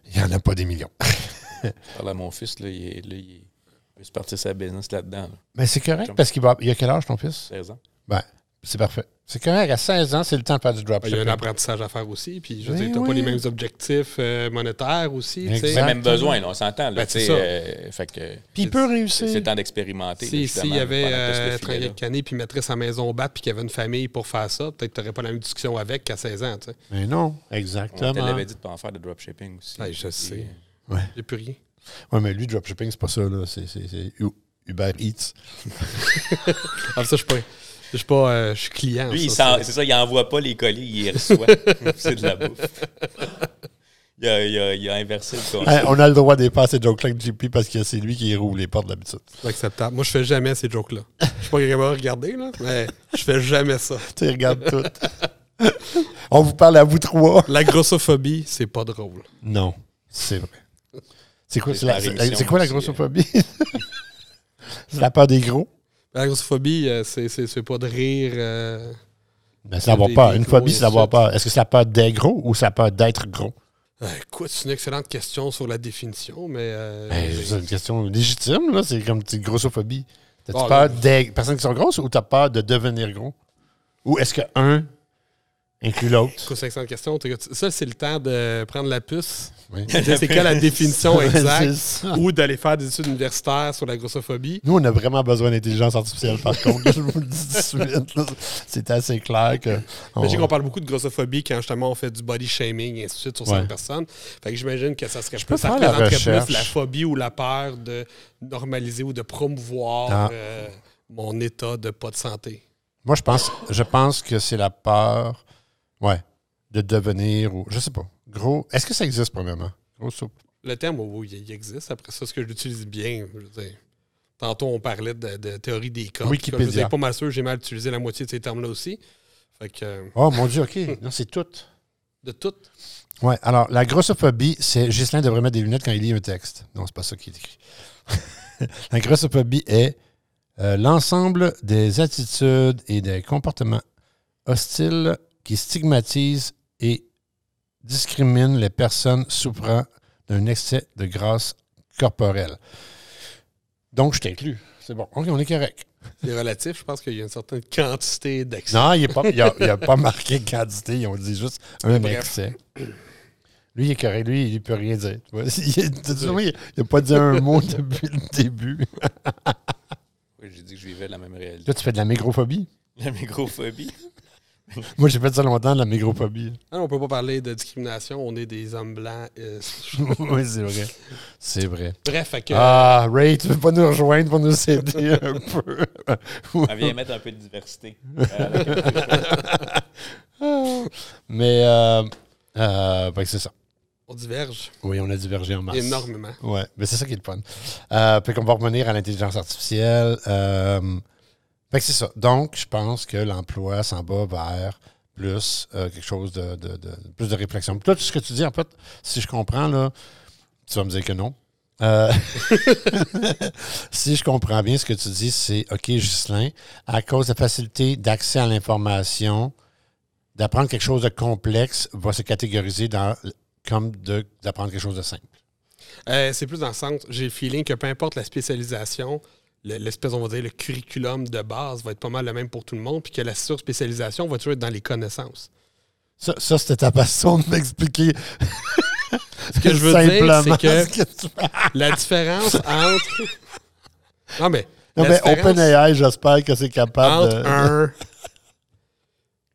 il n'y en a pas des millions. Parle à mon fils, là, il, est, là, il, est- il veut se partir sa business là-dedans. là. Mais c'est correct parce qu'il va. Il a quel âge ton fils? 16 ans. Ben, c'est parfait. C'est correct. À 16 ans, c'est le temps de faire du Il y a dropshipping. un apprentissage à faire aussi, puis je veux dire, t'as pas oui. les mêmes objectifs euh, monétaires aussi. tu même besoin, là, on s'entend. Ben, tu c'est sais, ça. euh, fait que Puis il peut c'est réussir. c'est le temps d'expérimenter. Si- S'il justement, y avait euh, travaillé Canet puis mettrait sa maison au bat puis qu'il y avait une famille pour faire ça, peut-être que tu n'aurais pas la même discussion avec qu'à 16 ans. Tu. Mais non, On te exactement. l'avait dit de pas en faire de dropshipping aussi. Ouais, je sais. euh, J'ai plus rien. Oui, mais lui, dropshipping, c'est pas ça. là. C'est Uber Eats. Ah, ça, je suis pas. Je suis pas. euh, je suis client. Lui, il ça, c'est- ça, il envoie pas les colis, il les reçoit. c'est de la bouffe. Il a, il a- il a inversé le concept. Hey, on a le droit de faire ces jokes-là avec JP parce que c'est lui qui roule les portes d'habitude. c'est acceptable. Moi, je fais jamais ces jokes-là. Je suis pas capable de regarder, là, mais je fais jamais ça. Tu sais, regarde tout. on vous parle à vous trois. La grossophobie, c'est pas drôle. Non, c'est vrai. C'est quoi, C'est c'est la, quoi la grossophobie? c'est la peur des gros? La grossophobie, euh, c'est, pas de rire. euh, Mais c'est d'avoir peur. Une phobie, c'est d'avoir peur. Est-ce que la peur d'être gros ou la peur d'être gros? Euh, écoute, c'est une excellente question sur la définition, mais. euh, Ben, c'est une question légitime, là. C'est comme une grossophobie. T'as-tu Ah, peur des personnes qui sont grosses ou t'as peur de devenir gros? Ou est-ce que un inclut l'autre? écoute, c'est une excellente question. T'es- Ça, c'est le temps de prendre la puce. Oui. C'est quoi la définition exacte? ou d'aller faire des études universitaires sur la grossophobie. Nous, on a vraiment besoin d'intelligence artificielle, par contre. je vous le dis tout de suite. C'est assez clair que. Je on- qu'on parle beaucoup de grossophobie quand justement on fait du body shaming et ainsi de suite sur Ouais. certaines personnes. Fait que j'imagine que ça serait peux plus, ça faire la plus la phobie ou la peur de normaliser ou de promouvoir Ah. euh, mon état de pas de santé. Moi, je pense, je pense que c'est la peur, ouais, de devenir ou je sais pas. Gros. Est-ce que ça existe premièrement? Gros soupe. Le terme, oui, il existe. Après ça, est-ce que je l'utilise bien? Je veux dire, tantôt, on parlait de, de théorie des corps. Wikipédia. Je suis pas mal sûr, j'ai mal utilisé la moitié de ces termes-là aussi. Fait que, euh, Oh mon Dieu, OK. Non, c'est tout. de tout. Ouais, alors la grossophobie, c'est Ghislain devrait mettre des lunettes quand il lit un texte. Non, c'est pas ça qui est écrit. la grossophobie est euh, l'ensemble des attitudes et des comportements hostiles qui stigmatisent et discriminent les personnes souffrant d'un excès de grâce corporelle. Donc, je t'inclus. C'est bon. OK, on est correct. C'est relatif. Je pense qu'il y a une certaine quantité d'accès. Non, il n'a pas marqué quantité. Ils ont dit juste un Bref. excès. Lui, il est correct. Lui, il ne peut rien dire. Tu vois, Il n'a pas dit un mot depuis le début. Oui, j'ai dit que je vivais la même réalité. Là, tu fais de la mégrophobie. La microphobie. Moi, j'ai fait ça longtemps, de la mégrophobie. Ah non, on peut pas parler de discrimination. On est des hommes blancs. euh, oui, c'est vrai. C'est vrai. Bref, fait que, Ah, Ray, tu veux pas nous rejoindre pour nous aider un peu? Elle vient mettre un peu de diversité. Mais, euh, euh, fait que c'est ça. on diverge Oui, on a divergé en masse. énormément. Ouais, mais c'est ça qui est le fun. Euh, puis qu'on va revenir à l'intelligence artificielle. Euh, fait que c'est ça. Donc, je pense que l'emploi s'en va vers plus euh, quelque chose de, plus de réflexion. Tout ce que tu dis, en fait, si je comprends, là, tu vas me dire que non. Euh, si je comprends bien ce que tu dis, c'est OK, Ghislain, à cause de la facilité d'accès à l'information, d'apprendre quelque chose de complexe va se catégoriser dans comme d'apprendre quelque chose de simple. Euh, c'est plus dans le sens, j'ai le feeling que peu importe la spécialisation, le- l'espèce, on va dire, le curriculum de base va être pas mal le même pour tout le monde, puis que la surspécialisation va toujours être dans les connaissances. Ça, ça c'était ta façon de m'expliquer. Ce que je veux dire, c'est que que tu la différence entre. Non, mais. Non, mais OpenAI, j'espère que c'est capable entre de. un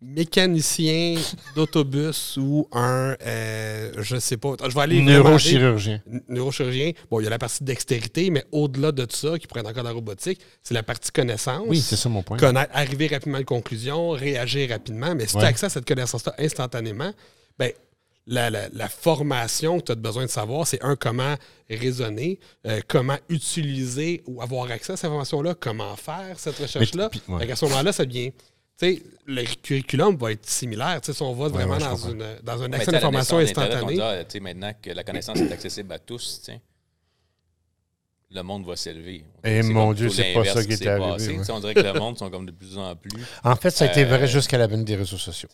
mécanicien d'autobus ou un, euh, je sais pas, je vais aller Neurochirurgien. Neurochirurgien. Bon, il y a la partie dextérité, mais au-delà de ça, qui pourrait être encore la robotique, c'est la partie connaissance. Oui, c'est ça mon point. Connaître, arriver rapidement à une conclusion, réagir rapidement. Mais si tu as accès à cette connaissance-là instantanément, ben, la, la- la formation que tu as besoin de savoir, c'est un, comment raisonner, euh, comment utiliser ou avoir accès à cette information-là, comment faire cette recherche-là. ouais. Qu'à ce moment-là, ça devient. Le curriculum va être similaire. Tu sais, si on va vraiment ouais, dans, une, dans un mais accès tu sais, à la d'information on instantanée. dit, ah, tu sais, maintenant que la connaissance est accessible à tous, tu sais, le monde va s'élever. Eh, C'est mon Dieu, c'est pas ça qui est arrivé, ouais. On dirait que le monde sont comme de plus en plus. En fait, ça a été vrai Euh, jusqu'à la venue des réseaux sociaux.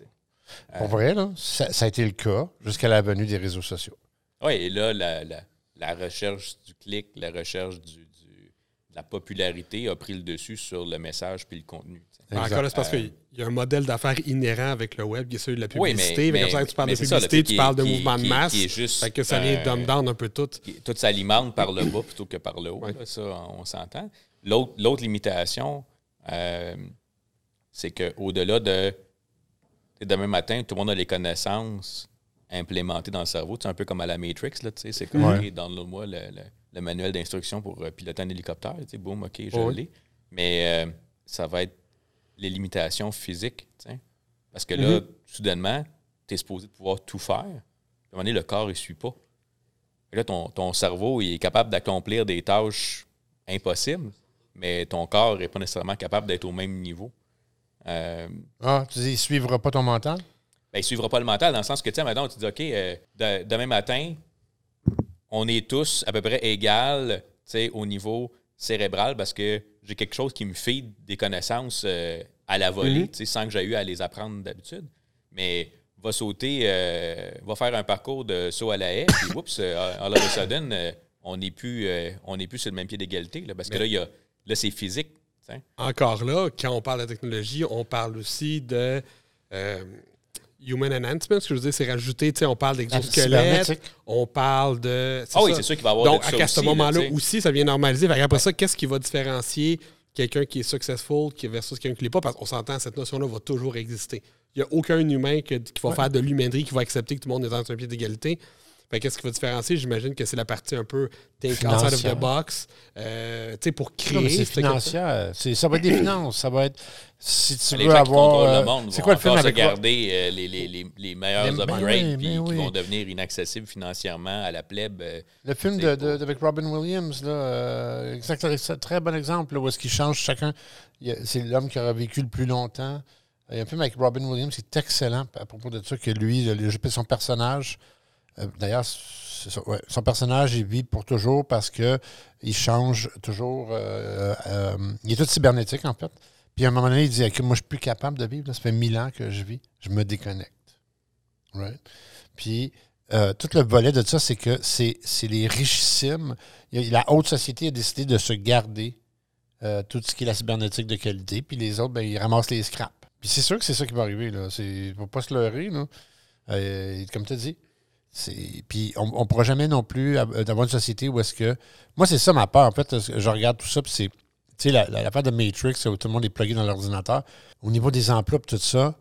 Pour vrai, là, ça, ça a été le cas jusqu'à la venue des réseaux sociaux. Oui, et là, la, la- la recherche du clic, la recherche du, du- de la popularité a pris le dessus sur le message puis le contenu. Encore là, c'est parce Euh, qu'il y a un modèle d'affaires inhérent avec le web qui est celui de la Oui, mais- publicité. mais, mais- comme ça, tu parles de ça, publicité, fait tu parles de mouvement de masse. est juste, fait que ça vient euh, down un peu tout. qui- tout s'alimente par le bas plutôt que par le haut. Ouais. là, ça, on s'entend. L'autre limitation, euh, c'est qu'au-delà de demain matin, tout le monde a les connaissances implémentées dans le cerveau. C'est un peu comme à la Matrix. C'est comme, Ouais. Download-moi le, le- le manuel d'instruction pour euh, piloter un hélicoptère. Boum, OK, je Ouais. l'ai. Mais euh, ça va être les limitations physiques. Parce que là, soudainement, tu es supposé de pouvoir tout faire. Puis à un moment donné, le corps, ne suit pas. Et là, ton, ton cerveau il est capable d'accomplir des tâches impossibles, mais ton corps n'est pas nécessairement capable d'être au même niveau. Euh, Ah, tu dis, il ne suivra pas ton mental? ben, il ne suivra pas le mental dans le sens que, tu sais, maintenant, tu dis, OK, euh, de- demain matin, on est tous à peu près égal tu sais, au niveau cérébral parce que j'ai quelque chose qui me fait des connaissances euh, à la volée, tu sais, sans que j'aie eu à les apprendre d'habitude. Mais va sauter, euh, va faire un parcours de saut à la haie, puis oups, euh, all of a sudden, euh, on n'est plus, sur le même pied d'égalité. Parce que là, y a, là c'est physique. Encore là, quand on parle de technologie, on parle aussi de human enhancement. Ce que je veux dire, c'est rajouter, tu sais, on parle d'exosquelettes, cybernétique. on parle de. Ah oui, c'est sûr qu'il va y avoir Donc, de ça à ce là, moment-là aussi, ça vient normaliser. Fait après ça, qu'est-ce qui va différencier quelqu'un qui est successful qui- versus quelqu'un qui ne l'est pas? Parce qu'on s'entend, cette notion-là va toujours exister. Il n'y a aucun humain que- qui va faire de l'humainerie qui va accepter que tout le monde est dans un pied d'égalité. Fait qu'est-ce qui va différencier? J'imagine que c'est la partie un peu think outside of the box. euh, tu sais, pour créer. c'est financière. Ça va être des finances. Ça va être. Si tu Les veux gens qui avoir. contrôlent euh, le monde c'est vont quoi le film avec. garder euh, les, les, les, les meilleurs Mais- ben upgrades oui, puis qui vont devenir inaccessibles financièrement à la plèbe. euh, Le film de, de- avec Robin Williams, là, euh, exact- c'est un très bon exemple, là, où est-ce qu'il change chacun. C'est l'homme qui aura vécu le plus longtemps. Il y a un film avec Robin Williams qui est excellent à propos de ça, que lui, son personnage, euh, d'ailleurs, ça, ouais, son personnage, il vit pour toujours parce que il change toujours. euh, euh, il est tout cybernétique, en fait. Puis à un moment donné, il dit Moi, je suis plus capable de vivre. là, ça fait mille ans que je vis. Je me déconnecte. Right? Puis euh, tout le volet de ça, c'est que c'est les richissimes. La haute société a décidé de se garder euh, tout ce qui est la cybernétique de qualité, puis les autres, ben, ils ramassent les scraps. Puis c'est sûr que c'est ça qui va arriver. Il ne faut pas se leurrer. Là. Euh, comme tu as dit. Puis on ne pourra jamais non plus av- avoir une société où est-ce que. Moi, c'est ça ma peur. En fait, je regarde tout ça, puis c'est. Tu sais, la- la- de Matrix, où tout le monde est plugué dans l'ordinateur, au niveau des emplois, tout ça,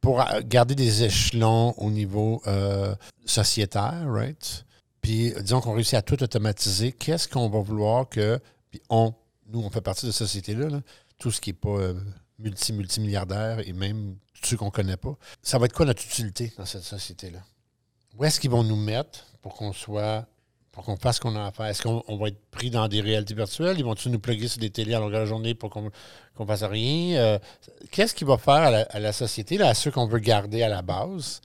pour euh, garder des échelons au niveau euh, sociétaire, right? Puis disons qu'on réussit à tout automatiser, qu'est-ce qu'on va vouloir que. Puis on, nous, on fait partie de cette société-là, là, tout ce qui n'est pas euh, multi-multimilliardaire et même ceux qu'on ne connaît pas. Ça va être quoi notre utilité dans cette société-là? Où est-ce qu'ils vont nous mettre pour qu'on soit. pour qu'on fasse ce qu'on a à faire? Est-ce qu'on on va être pris dans des réalités virtuelles? Ils vont-ils nous plugger sur des télés à longueur de journée pour qu'on qu'on fasse rien? Euh, Qu'est-ce qu'il va faire à la, à la société, là, à ceux qu'on veut garder à la base?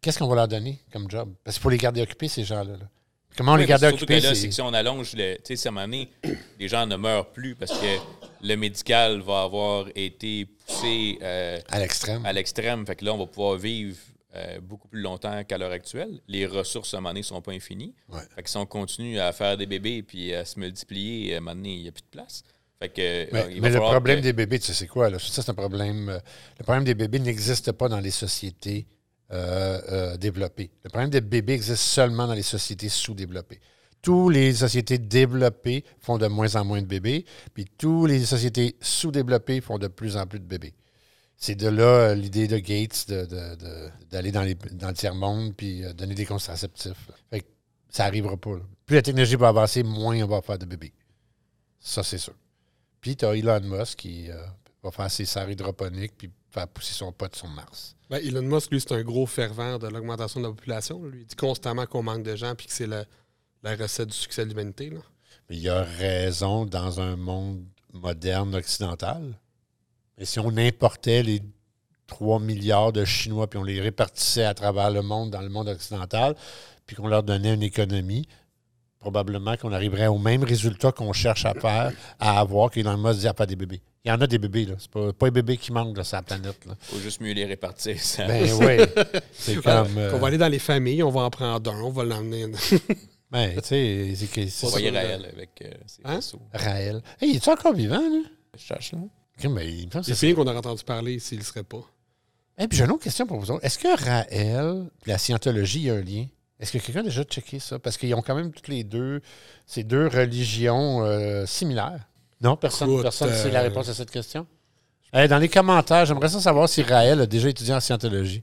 Qu'est-ce qu'on va leur donner comme job? Parce qu'il faut les garder occupés, ces gens-là. là. Comment on les garde surtout occupés? que là, c'est- que si on allonge le. Tu sais, moment donné, les gens ne meurent plus parce que le médical va avoir été poussé euh, À l'extrême. à l'extrême. Fait que là, on va pouvoir vivre euh, beaucoup plus longtemps qu'à l'heure actuelle. Les ressources, à un moment donné, ne seront pas infinies. Ouais. Fait que si on continue à faire des bébés puis à se multiplier, à un moment donné, il n'y a plus de place. Fait que, euh, Mais, il va mais le problème que- des bébés, tu sais, c'est quoi? Là? Ça, c'est un problème. euh, le problème des bébés n'existe pas dans les sociétés euh, euh, développées. Le problème des bébés existe seulement dans les sociétés sous-développées. Toutes les sociétés développées font de moins en moins de bébés, puis toutes les sociétés sous-développées font de plus en plus de bébés. C'est de là euh, l'idée de Gates de- de- de- d'aller dans, les- dans le tiers-monde puis euh, donner des contraceptifs. Fait que ça n'arrivera pas. là. Plus la technologie va avancer, moins on va faire de bébés. Ça, c'est sûr. Puis tu as Elon Musk qui euh, va faire ses serres hydroponiques puis faire pousser son pote sur Mars. Ben, Elon Musk, lui, c'est un gros fervent de l'augmentation de la population. Lui, il dit constamment qu'on manque de gens puis que c'est la recette du succès de l'humanité. Mais il a raison dans un monde moderne occidental. Mais si on importait les 3 milliards de Chinois puis on les répartissait à travers le monde, dans le monde occidental, puis qu'on leur donnait une économie, probablement qu'on arriverait au même résultat qu'on cherche à faire, à avoir qu'Elon Musk dit à faire des bébés. Il y en a des bébés, là. C'est pas, pas les bébés qui manquent là, sur la planète. Là. faut juste mieux les répartir. ça. Ben oui. C'est comme. euh, On va aller dans les familles, on va en prendre un, on va l'emmener. ben, tu sais, c'est que- Vous voyez Raël avec euh, ses Hein? vaisseaux. Raël. Hey, il est encore vivant, lui? Je cherche, là. Mais C'est bien qu'on aurait entendu parler s'il ne serait pas. Et puis j'ai une autre question pour vous autres. Est-ce que Raël la scientologie, il y a un lien? Est-ce que quelqu'un a déjà checké ça? Parce qu'ils ont quand même toutes les deux, ces deux religions euh, similaires. Non, personne ne sait la euh, réponse à cette question. Eh, dans les commentaires, j'aimerais ça savoir si Raël a déjà étudié en scientologie.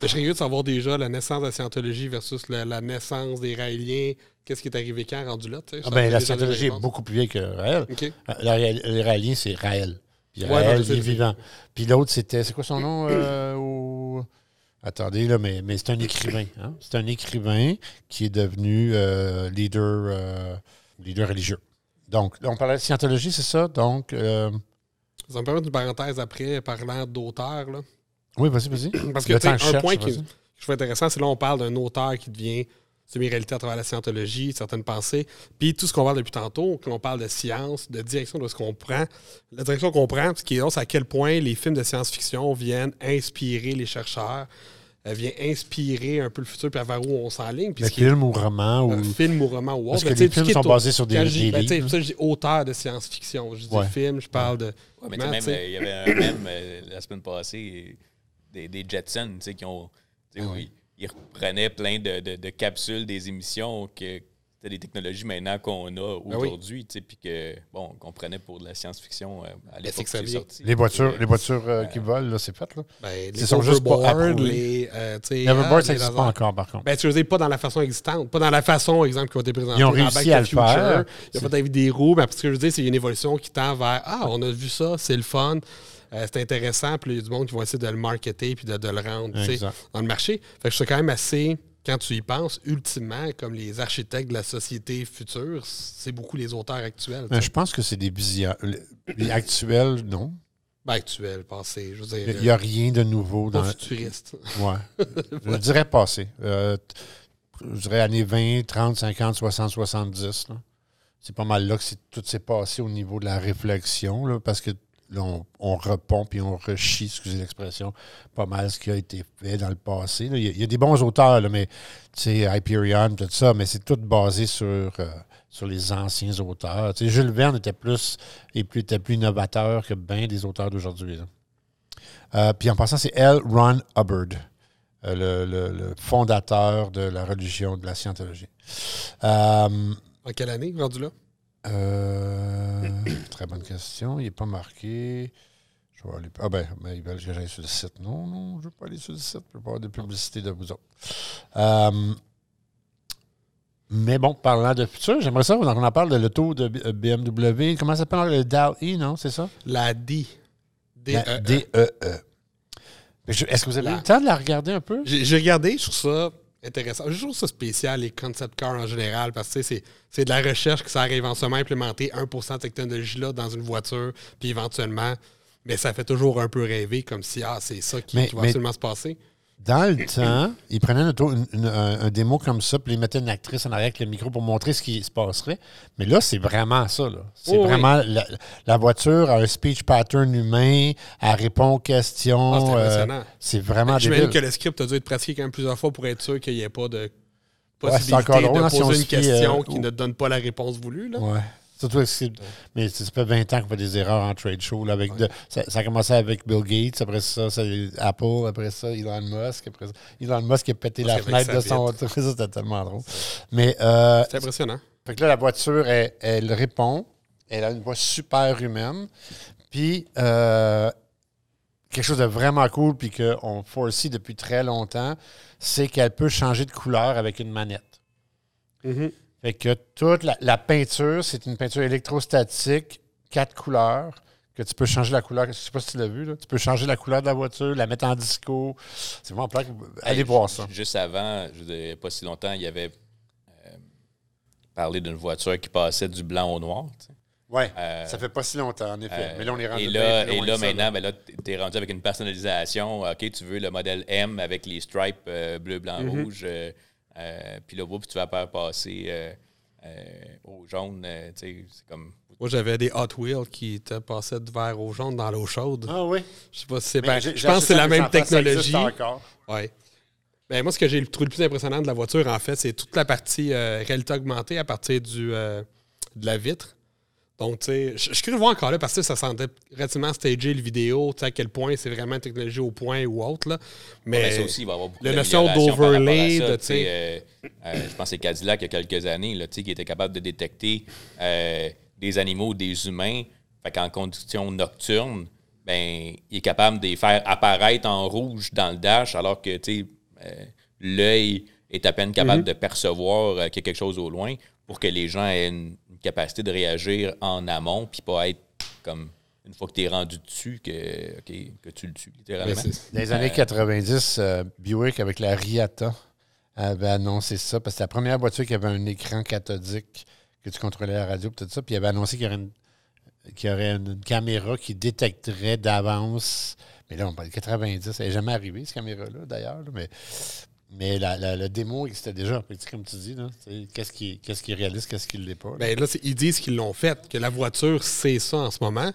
Mais je serais curieux de savoir déjà la naissance de la scientologie versus la, la naissance des Raéliens. Qu'est-ce qui est arrivé quand rendu là? Ah ben, la scientologie est beaucoup plus vieille que Raël. OK. Le Raélien, c'est Raël. Puis Ouais, Raël, non, est sais. vivant. Puis l'autre, c'était. C'est quoi son nom? euh, au- Attendez, là, mais, mais c'est un écrivain. hein. C'est un écrivain qui est devenu euh, leader, euh, leader religieux. Donc, là, on parlait de scientologie, c'est ça? Donc, Ça me permet une parenthèse après, parlant d'auteur. là. oui, vas-y, vas-y. Parce que un cherche, point qui je trouve intéressant, c'est là on parle d'un auteur qui devient semi-réalité à travers la scientologie, certaines pensées. Puis tout ce qu'on parle depuis tantôt, qu'on parle de science, de direction de ce qu'on prend. La direction qu'on prend, ce qui est c'est à quel point les films de science-fiction viennent inspirer les chercheurs, euh, viennent inspirer un peu le futur, puis vers où on s'enligne. Le est- film ou roman ou. un film ou roman ou autre. Parce que les films sont au- basés sur des- quand je dis- des ben, livres. pour ça, je dis auteur de science-fiction. Je dis Ouais. film, je parle de. Ouais, mais même, euh, il y avait un même euh, la semaine passée, des, des Jetsons, tu sais, qui ont. sais, où ils, reprenaient plein de, de- de capsules des émissions que c'était des technologies maintenant qu'on a Ben oui. aujourd'hui, tu sais, puis que, bon, qu'on prenait pour de la science-fiction euh, à c'est l'époque. Les voitures, Euh, les voitures euh, qui volent, là, c'est fait, là. Ben, les sont juste pas les. euh, hoverboards, ah, ça n'existe pas encore, par contre. Ben, tu veux dire, pas dans la façon existante, pas dans la façon, exemple, qui a été présentée. Ils ont réussi à le Future. faire. Il y a pas avec des roues, mais parce que je veux dire, c'est une évolution qui tend vers Ah, on a vu ça, c'est le fun, euh, c'est intéressant, puis il y a du monde qui va essayer de le marketer puis de, de le rendre dans le marché. Fait que je suis quand même assez, quand tu y penses, ultimement, comme les architectes de la société future, c'est beaucoup les auteurs actuels. sais. je pense que c'est des visions. Les actuels, non? Ben, actuels, passés, je veux dire. Il n'y a rien de nouveau dans. futuriste. Ouais. je dirais passé. Euh, je dirais années 20, 30, 50, 60, 70. là. C'est pas mal là que c'est- tout s'est passé au niveau de la réflexion, là, parce que on, on repompe et on rechie, excusez l'expression, pas mal ce qui a été fait dans le passé. Il y, a- des bons auteurs, mais Hyperion, tout ça, mais c'est tout basé sur, euh, les anciens auteurs. Jules Verne était plus, et plus, était plus innovateur que bien des auteurs d'aujourd'hui. Euh, puis en passant, c'est L. Ron Hubbard, euh, le, fondateur de la religion de la scientologie. En quelle année, là? Euh, très bonne question. Il n'est pas marqué. Je vais aller. Ah ben, ben, ils veulent que j'aille sur le site. Non, non, je ne veux pas aller sur le site. Je ne veux pas avoir de publicité de vous autres. Euh, mais bon, parlant de futur, j'aimerais ça qu'on en parle de l'auto de B- euh, BMW. Comment ça s'appelle? Le DAL-E, non? C'est ça? La D. D. La euh, D-E-E. Mais je- Est-ce que vous avez eu le temps de la regarder un peu? J'ai regardé, trouve ça intéressant. Je trouve ça spécial, les concept cars en général, parce que c'est de la recherche qui sert à éventuellement implémenter 1% de cette technologie-là dans une voiture, puis éventuellement, mais ça fait toujours un peu rêver, comme si, ah, c'est ça qui, Mais- qui va mais- absolument se passer. Dans le temps, ils prenaient une auto- une- une- un, un démo comme ça, puis ils mettaient une actrice en arrière avec le micro pour montrer ce qui se passerait. Mais là, c'est vraiment ça. C'est Oh, oui. vraiment la, la voiture a un speech pattern humain, elle répond aux Ah, c'est questions. euh, vraiment J'imagine débile. que le script a dû être pratiqué quand même plusieurs fois pour être sûr qu'il n'y ait pas de Ouais, possibilité c'est encore drôle, de hein, si poser se une question euh, qui au- ne donne pas la réponse voulue. Là. Ouais. Surtout, avec ce- mais ça fait 20 ans qu'on fait des erreurs en trade show. là, avec de- ça, ça a commencé avec Bill Gates, après ça, c'est Apple, après ça, Elon Musk. Après ça, Elon Musk a pété la Parce fenêtre de son. Ça, c'était tellement drôle. Mais euh, C'est impressionnant. Fait que là, la voiture, elle, elle répond. Elle a une voix super humaine. Puis, euh, quelque chose de vraiment cool, puis qu'on foresee depuis très longtemps, c'est qu'elle peut changer de couleur avec une manette. Mhm. Fait que toute la, la peinture, c'est une peinture électrostatique, quatre couleurs, que tu peux changer la couleur. Je sais pas si tu l'as vu, là. Tu peux changer la couleur de la voiture, la mettre en disco. C'est vraiment plat. Allez Hey, voir ça. Juste avant, je pas si longtemps, il y avait euh, parlé d'une voiture qui passait du blanc au noir. tu sais. Ouais, Euh, ça fait pas si longtemps, en effet. Euh, Mais là, on est rendu Et là, et là maintenant, ben là, tu es rendu avec une personnalisation. OK, tu veux le modèle M avec les stripes bleu, blanc, Mm-hmm. rouge. Euh, puis là, oups, tu vas faire passer euh, euh, au jaune. euh, tu sais, c'est comme. Moi, j'avais des Hot Wheels qui te passaient de vert au jaune dans l'eau chaude. Ah oui. Je sais pas si c'est ben, Je pense que c'est ça la même ça technologie. encore. Ouais. Ben, moi, ce que j'ai trouvé le plus impressionnant de la voiture, en fait, c'est toute la partie euh, réalité augmentée à partir du, euh, de la vitre. Donc, tu sais, je je suis voir encore là parce que ça sentait relativement stagé le vidéo, tu sais, à quel point c'est vraiment technologie au point ou autre. Là. Mais, Mais ça aussi, il va y avoir beaucoup la notion d'overlay, tu sais, euh, euh, je pense que c'est Cadillac, il y a quelques années, là, tu sais, qui était capable de détecter euh, des animaux, des humains. Fait qu'en conditions nocturnes, ben, il est capable de les faire apparaître en rouge dans le dash, alors que tu sais, l'œil est à peine capable Mm-hmm. de percevoir qu'il y a quelque chose au loin pour que les gens aient une, capacité de réagir en amont, puis pas être comme une fois que tu es rendu dessus, que, que tu le tues, littéralement. C'est- Dans les années 90, euh, Buick, avec la Riata, avait annoncé ça, parce que c'était la première voiture qui avait un écran cathodique que tu contrôlais la radio, tout ça. Puis il avait annoncé qu'il y aurait une, qu'il y aurait une caméra qui détecterait d'avance. Mais là, on parle de 90. Ça n'est jamais arrivé, cette caméra-là, d'ailleurs. Mais, Mais la, la- le démo existait déjà. Comme tu dis, qu'est-ce qui, qu'est-ce qui est qu'est-ce qui ne l'est pas. là. Ben là, ils disent qu'ils l'ont fait, que la voiture, c'est ça en ce moment.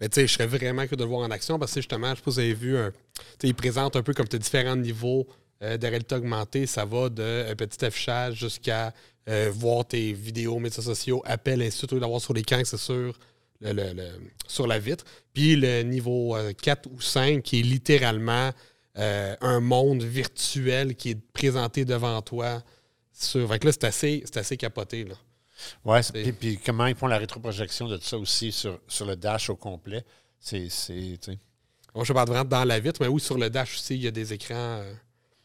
Mais sais, je serais vraiment curieux de le voir en action parce que justement, je sais pas si vous avez vu, un, ils présentent un peu comme as différents niveaux euh, de réalité augmentée. Ça va de un petit affichage jusqu'à euh, voir tes vidéos, médias sociaux, appels, ainsi de suite, d'avoir sur l'écran, que c'est sur, le, le- sur la vitre. Puis le niveau euh, 4 ou 5 qui est littéralement euh, un monde virtuel qui est présenté devant toi. Sur... Fait que là, c'est assez, assez capoté. Là. C'est- puis, puis comment ils font la rétroprojection de tout ça aussi sur, sur le dash au complet? C'est. Moi, je parle vraiment dans la vitre, mais oui, sur le dash aussi, il y a des écrans. euh,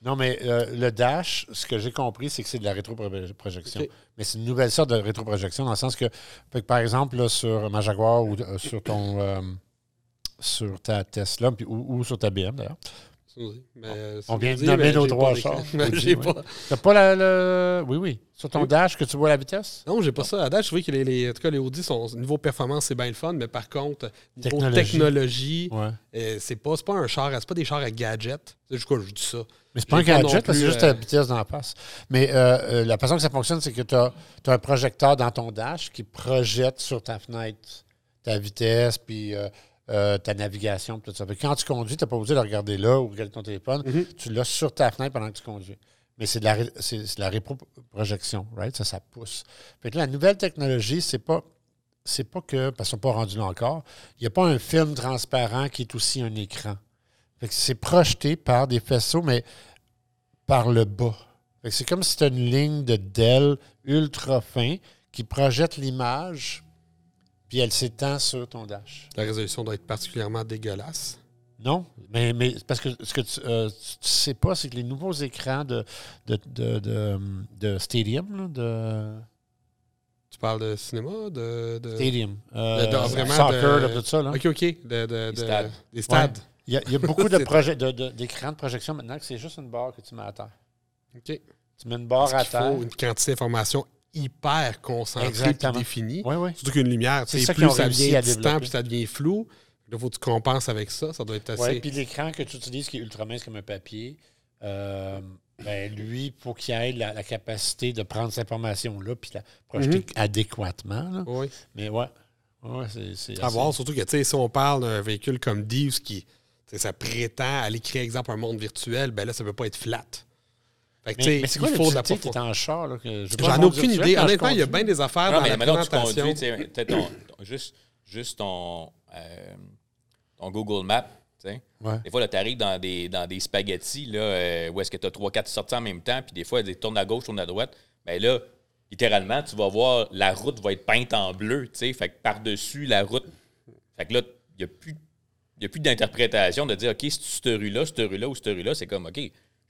Non, mais euh, le dash, ce que j'ai compris, c'est que c'est de la rétroprojection. Mais c'est une nouvelle sorte de rétroprojection dans le sens que, par exemple, là, sur ma Jaguar ou euh, sur ton. sur ta Tesla puis- ou, ou sur ta BM d'ailleurs. Mais, euh, On vient de nommer mais nos trois d'écran. chars. Oui, j'ai pas. T'as pas la, le. Oui, oui. Sur ton Oui. dash que tu vois la vitesse? Non, j'ai pas ça. À date, je trouvais que les, les- en tout cas, les Audi, sont, niveau performance, c'est bien le fun, mais par contre, niveau Technologie. technologie, Ouais. euh, c'est pas, un char, c'est pas des chars à gadgets. C'est juste quoi, je dis ça. Mais c'est pas un gadget, c'est juste euh, la vitesse dans la face. Mais euh, euh, la façon que ça fonctionne, c'est que tu as, un projecteur dans ton dash qui projette sur ta fenêtre ta vitesse, puis euh, ta navigation, tout ça. Quand tu conduis, tu n'as pas besoin de regarder là ou regarder ton téléphone. Mhm. Tu l'as sur ta fenêtre pendant que tu conduis. Mais c'est de la, ré- c'est, c'est de la rétroprojection, right? Ça, ça pousse. Fait que là, la nouvelle technologie, c'est pas. C'est pas que, parce qu'ils sont pas rendus là encore, il n'y a pas un film transparent qui est aussi un écran. Fait que c'est projeté par des faisceaux, mais par le bas. Fait que c'est comme si c'était une ligne de Dell ultra fin qui projette l'image, puis elle s'étend sur ton dash. La résolution doit être particulièrement dégueulasse. Non, mais, parce que ce que tu ne sais pas, c'est que les nouveaux écrans de, de, de, de, de Stadium, là, de Tu parles de cinéma, de. de- Stadium, euh, de- vraiment soccer, de- tout ça, là. Ok, ok. Stades. Des stades. il, y a, il y a beaucoup de d'écrans de, projection maintenant que c'est juste une barre que tu mets à terre. Ok. Tu mets une barre à terre. faut une quantité d'informations hyper concentrée et définie. Oui, oui. Surtout qu'une lumière, C'est tu sais, plus ça devient à distant, plus ça devient flou. Là, il faut que tu compenses avec ça. Ça doit être assez. Oui, puis l'écran que tu utilises qui est ultra mince comme un papier, euh, ben lui, faut qu'il ait la, la capacité de prendre cette information-là puis la projeter Mhm. adéquatement. là. Oui. Mais ouais, ouais c'est. À assez- voir, surtout que tu sais, si on parle d'un véhicule comme Deeves qui ça prétend aller créer, exemple, un monde virtuel, ben là, ça ne peut pas être flat. Fait que, tu Mais, c'est quoi il faut l'utilité qui est profondeur. en char? Là, que J'en ai aucune idée. Honnêtement, il y a conduis. bien des affaires Non, dans mais la maintenant, tu présentation. conduis, tu ton- ton- juste, juste ton, euh, ton Google Maps. Ouais. Des fois, tu arrives dans des, dans des spaghettis là, euh, où est-ce que tu as 3-4 sorties en même temps, puis des fois, ils tournent à gauche, tournent à droite. Bien là, littéralement, tu vas voir, la route va être peinte en bleu, tu sais, fait que par-dessus la route. Fait que là, il n'y a plus, il y a plus d'interprétation de dire, OK, c'est cette rue-là, cette rue-là ou cette rue-là? C'est comme, OK,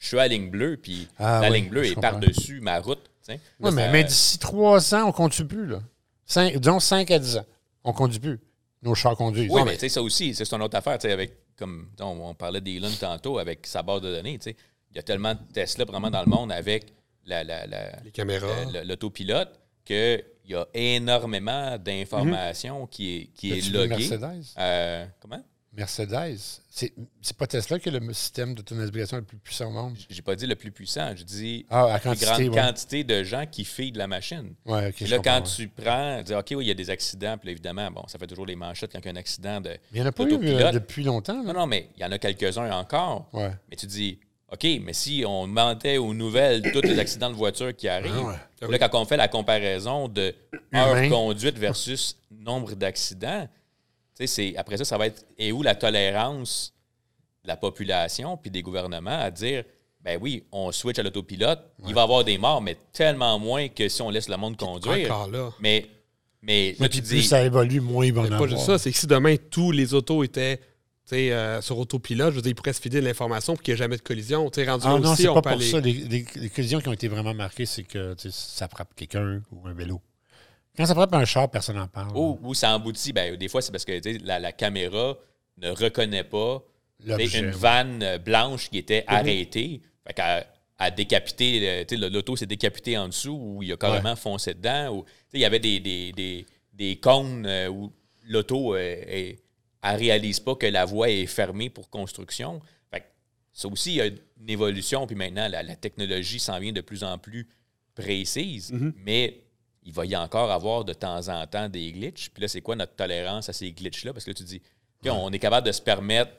je suis à la ligne bleue, puis Ah la oui, ligne bleue est par-dessus ma route. Là, mais, ça- mais d'ici trois ans, on ne conduit plus. Là? Cinq- disons 5 à 10 ans. On ne conduit plus? Nos chars conduisent. Oui, Non, mais tu sais, ça aussi, c'est une autre affaire, tu sais, avec, comme on, on parlait d'Elon tantôt, avec sa base de données. Il y a tellement de Tesla vraiment dans le monde avec la, la, la- Les caméras. la- la- l'autopilote qu'il y a énormément d'informations qui est, qui est As-tu vu loguée. Mercedes? Euh, comment? Mercedes. C'est c'est pas Tesla qui a le système d'autonavigation le plus puissant au monde? J'ai pas dit le plus puissant, je dis Ah, la quantité, grande ouais. quantité de gens qui filent la machine. Ouais, là, quand ouais. tu prends, dis, OK, oui, il y a des accidents, puis là, évidemment, bon, ça fait toujours les manchettes quand il y a un accident de. Mais il n'y en a pas eu euh, depuis longtemps. là. Non, non, mais il y en a quelques-uns encore. Mais tu dis, OK, mais si on mentait aux nouvelles tous les accidents de voiture qui arrivent, Ah là, quand on fait la comparaison de heure conduite versus nombre d'accidents, tu c'est- après ça, ça va être et où la tolérance de la population puis des gouvernements à dire, ben oui, on switch à l'autopilote, il va y avoir des morts, mais tellement moins que si on laisse le monde conduire. Encore là. Mais, mais Mais là, puis tu plus dis, ça évolue, moins il va en C'est pas avoir. juste ça, c'est que si demain tous les autos étaient euh, sur autopilote, je veux dire, ils pourraient se fider de l'information pour qu'il n'y ait jamais de collision. Tu sais, rendu Ah là non, aussi, c'est on pas pour aller. ça. Les, les- les collisions qui ont été vraiment marquées, c'est que ça frappe quelqu'un ou un vélo. Quand ça frappe un char, personne n'en parle. où ça aboutit, ben, des fois, c'est parce que la, la caméra ne reconnaît pas une vanne euh, blanche qui était arrêtée. Fait qu'elle a décapité, le- l'auto s'est décapité en dessous ou il a carrément foncé dedans. Ou, il y avait des, des, des, des cônes euh, où l'auto, euh, elle réalise pas que la voie est fermée pour construction. Fait que ça aussi, il y a une évolution, puis maintenant, la, la technologie s'en vient de plus en plus précise, mais il va y encore avoir de temps en temps des glitches. Puis là, c'est quoi notre tolérance à ces glitches-là? Parce que là, tu dis, on est capable de se permettre,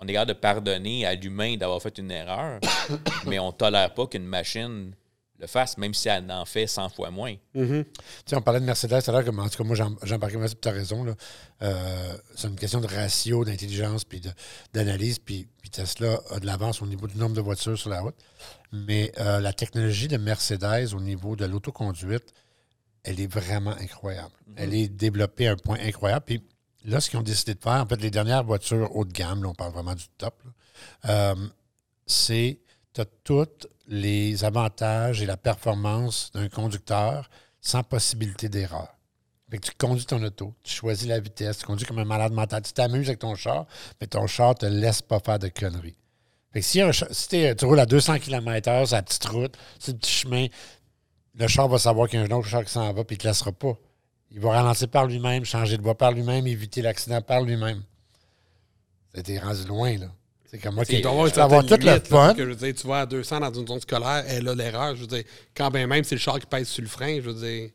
on est capable de pardonner à l'humain d'avoir fait une erreur, mais on ne tolère pas qu'une machine le fasse, même si elle en fait 100 fois moins. Tu sais, on parlait de Mercedes tout à l'heure, en tout cas, moi, moi, tu as raison. Euh, c'est une question de ratio, d'intelligence, puis d'analyse, puis, puis Tesla a de l'avance au niveau du nombre de voitures sur la route. Mais euh, la technologie de Mercedes au niveau de l'autoconduite, elle est vraiment incroyable. Elle est développée à un point incroyable. Puis là, ce qu'ils ont décidé de faire, en fait, les dernières voitures haut de gamme, là, on parle vraiment du top, euh, c'est tu as tous les avantages et la performance d'un conducteur sans possibilité d'erreur. Fait que tu conduis ton auto, tu choisis la vitesse, tu conduis comme un malade mental, tu t'amuses avec ton char, mais ton char ne te laisse pas faire de conneries. Fait que si, un si tu roules à 200 km/h sur la petite route, sur le petit chemin, le char va savoir qu'il y a un autre char qui s'en va, puis il ne te laissera pas. Il va ralentir par lui-même, changer de voie par lui-même, éviter l'accident par lui-même. C'était rendu loin, là. C'est comme, OK, doit tu avoir tout le là, fun. parce que je veux dire, tu vas à 200 dans une zone scolaire, elle a l'erreur. Je veux dire, quand bien même c'est le char qui pèse sur le frein, je veux dire,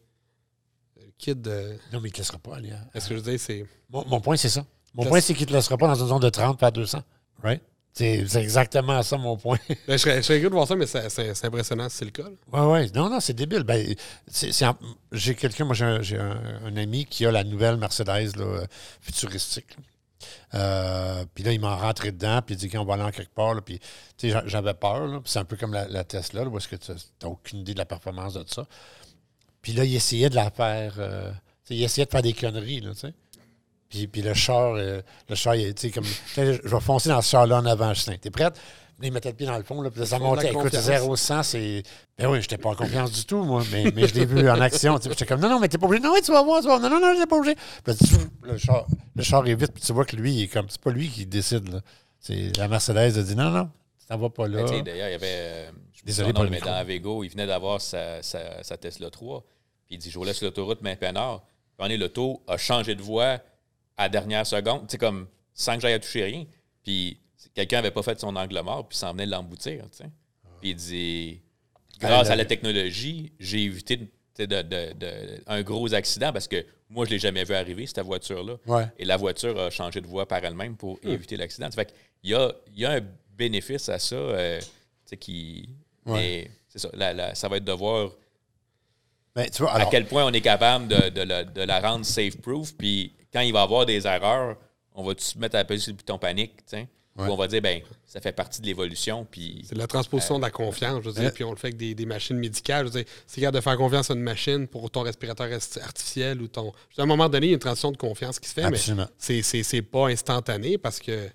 le kid, euh, Non, mais il ne te laissera pas aller. hein. est-ce que je veux dire, c'est. Mon, mon point, c'est ça. Mon point, c'est qu'il ne te laissera pas dans une zone de 30 faire 200. Right? C'est exactement ça, mon point. Ben, je serais curieux de voir ça, mais c'est- impressionnant si c'est le cas. Oui, oui. Non, non, c'est débile. Ben, j'ai quelqu'un, moi, j'ai un, j'ai un- un ami qui a la nouvelle Mercedes là, futuristique. Euh, puis là, il m'a rentré dedans, puis il dit qu'on va aller en quelque part. Puis, tu sais, j'a- j'avais peur. c'est un peu comme la, la Tesla, là, où est-ce que tu n'as aucune idée de la performance de ça. Puis là, il essayait de la faire. euh, il essayait de faire des conneries, là, tu sais. Puis, puis le char, euh, le char, il, tu sais, comme. Je vais foncer dans ce char-là en avant, Justin. T'es prête? Il mettait le pied dans le fond, là, puis ça montait. Écoute, confiance. 0 100, c'est. Ben oui, j'étais pas en confiance du tout, moi, mais, mais je l'ai vu en action. J'étais comme, non, non, mais t'es pas obligé. Non, oui, tu vas voir, tu vas voir. Non, non, non, j'étais pas obligé. Puis là, tu- le, char, le char est vite, puis tu vois que lui, il est comme. C'est pas lui qui décide, là. C'est la Mercedes a dit, non, non, t'en vas pas là. Ben, D'ailleurs, il y avait. euh, je Désolé Désolé pour le mais dans Avego, il venait d'avoir sa, sa- sa Tesla 3. Puis il dit Je roulais sur l'autoroute Main-Pénard. Puis on est l'auto a changé de voie à la dernière seconde, tu sais, comme sans que j'aille à toucher rien. Puis quelqu'un n'avait pas fait son angle mort, puis s'en venait de l'emboutir. tu sais. Puis il dit Grâce à la technologie, j'ai évité de- un gros accident parce que moi, je ne l'ai jamais vu arriver, cette voiture-là. Ouais. Et la voiture a changé de voie par elle-même pour éviter l'accident. Fait qu'il y a, il y a un bénéfice à ça euh, tu sais, qui. Ouais. Mais c'est ça. la- la- ça va être de voir Ben, tu vois, à quel point on est capable de, de la, de la rendre safe-proof. Puis quand il va y avoir des erreurs, on va se mettre à appuyer sur le bouton panique. Ouais. on va dire, ben, ça fait partie de l'évolution. Puis C'est de la transposition de la confiance, je veux dire, Euh. puis on le fait avec des, des machines médicales. Je veux dire, c'est capable de faire confiance à une machine pour ton respirateur artificiel ou ton. À un moment donné, il y a une transition de confiance qui se fait, Absolument. mais c'est- c'est c'est pas instantané parce que.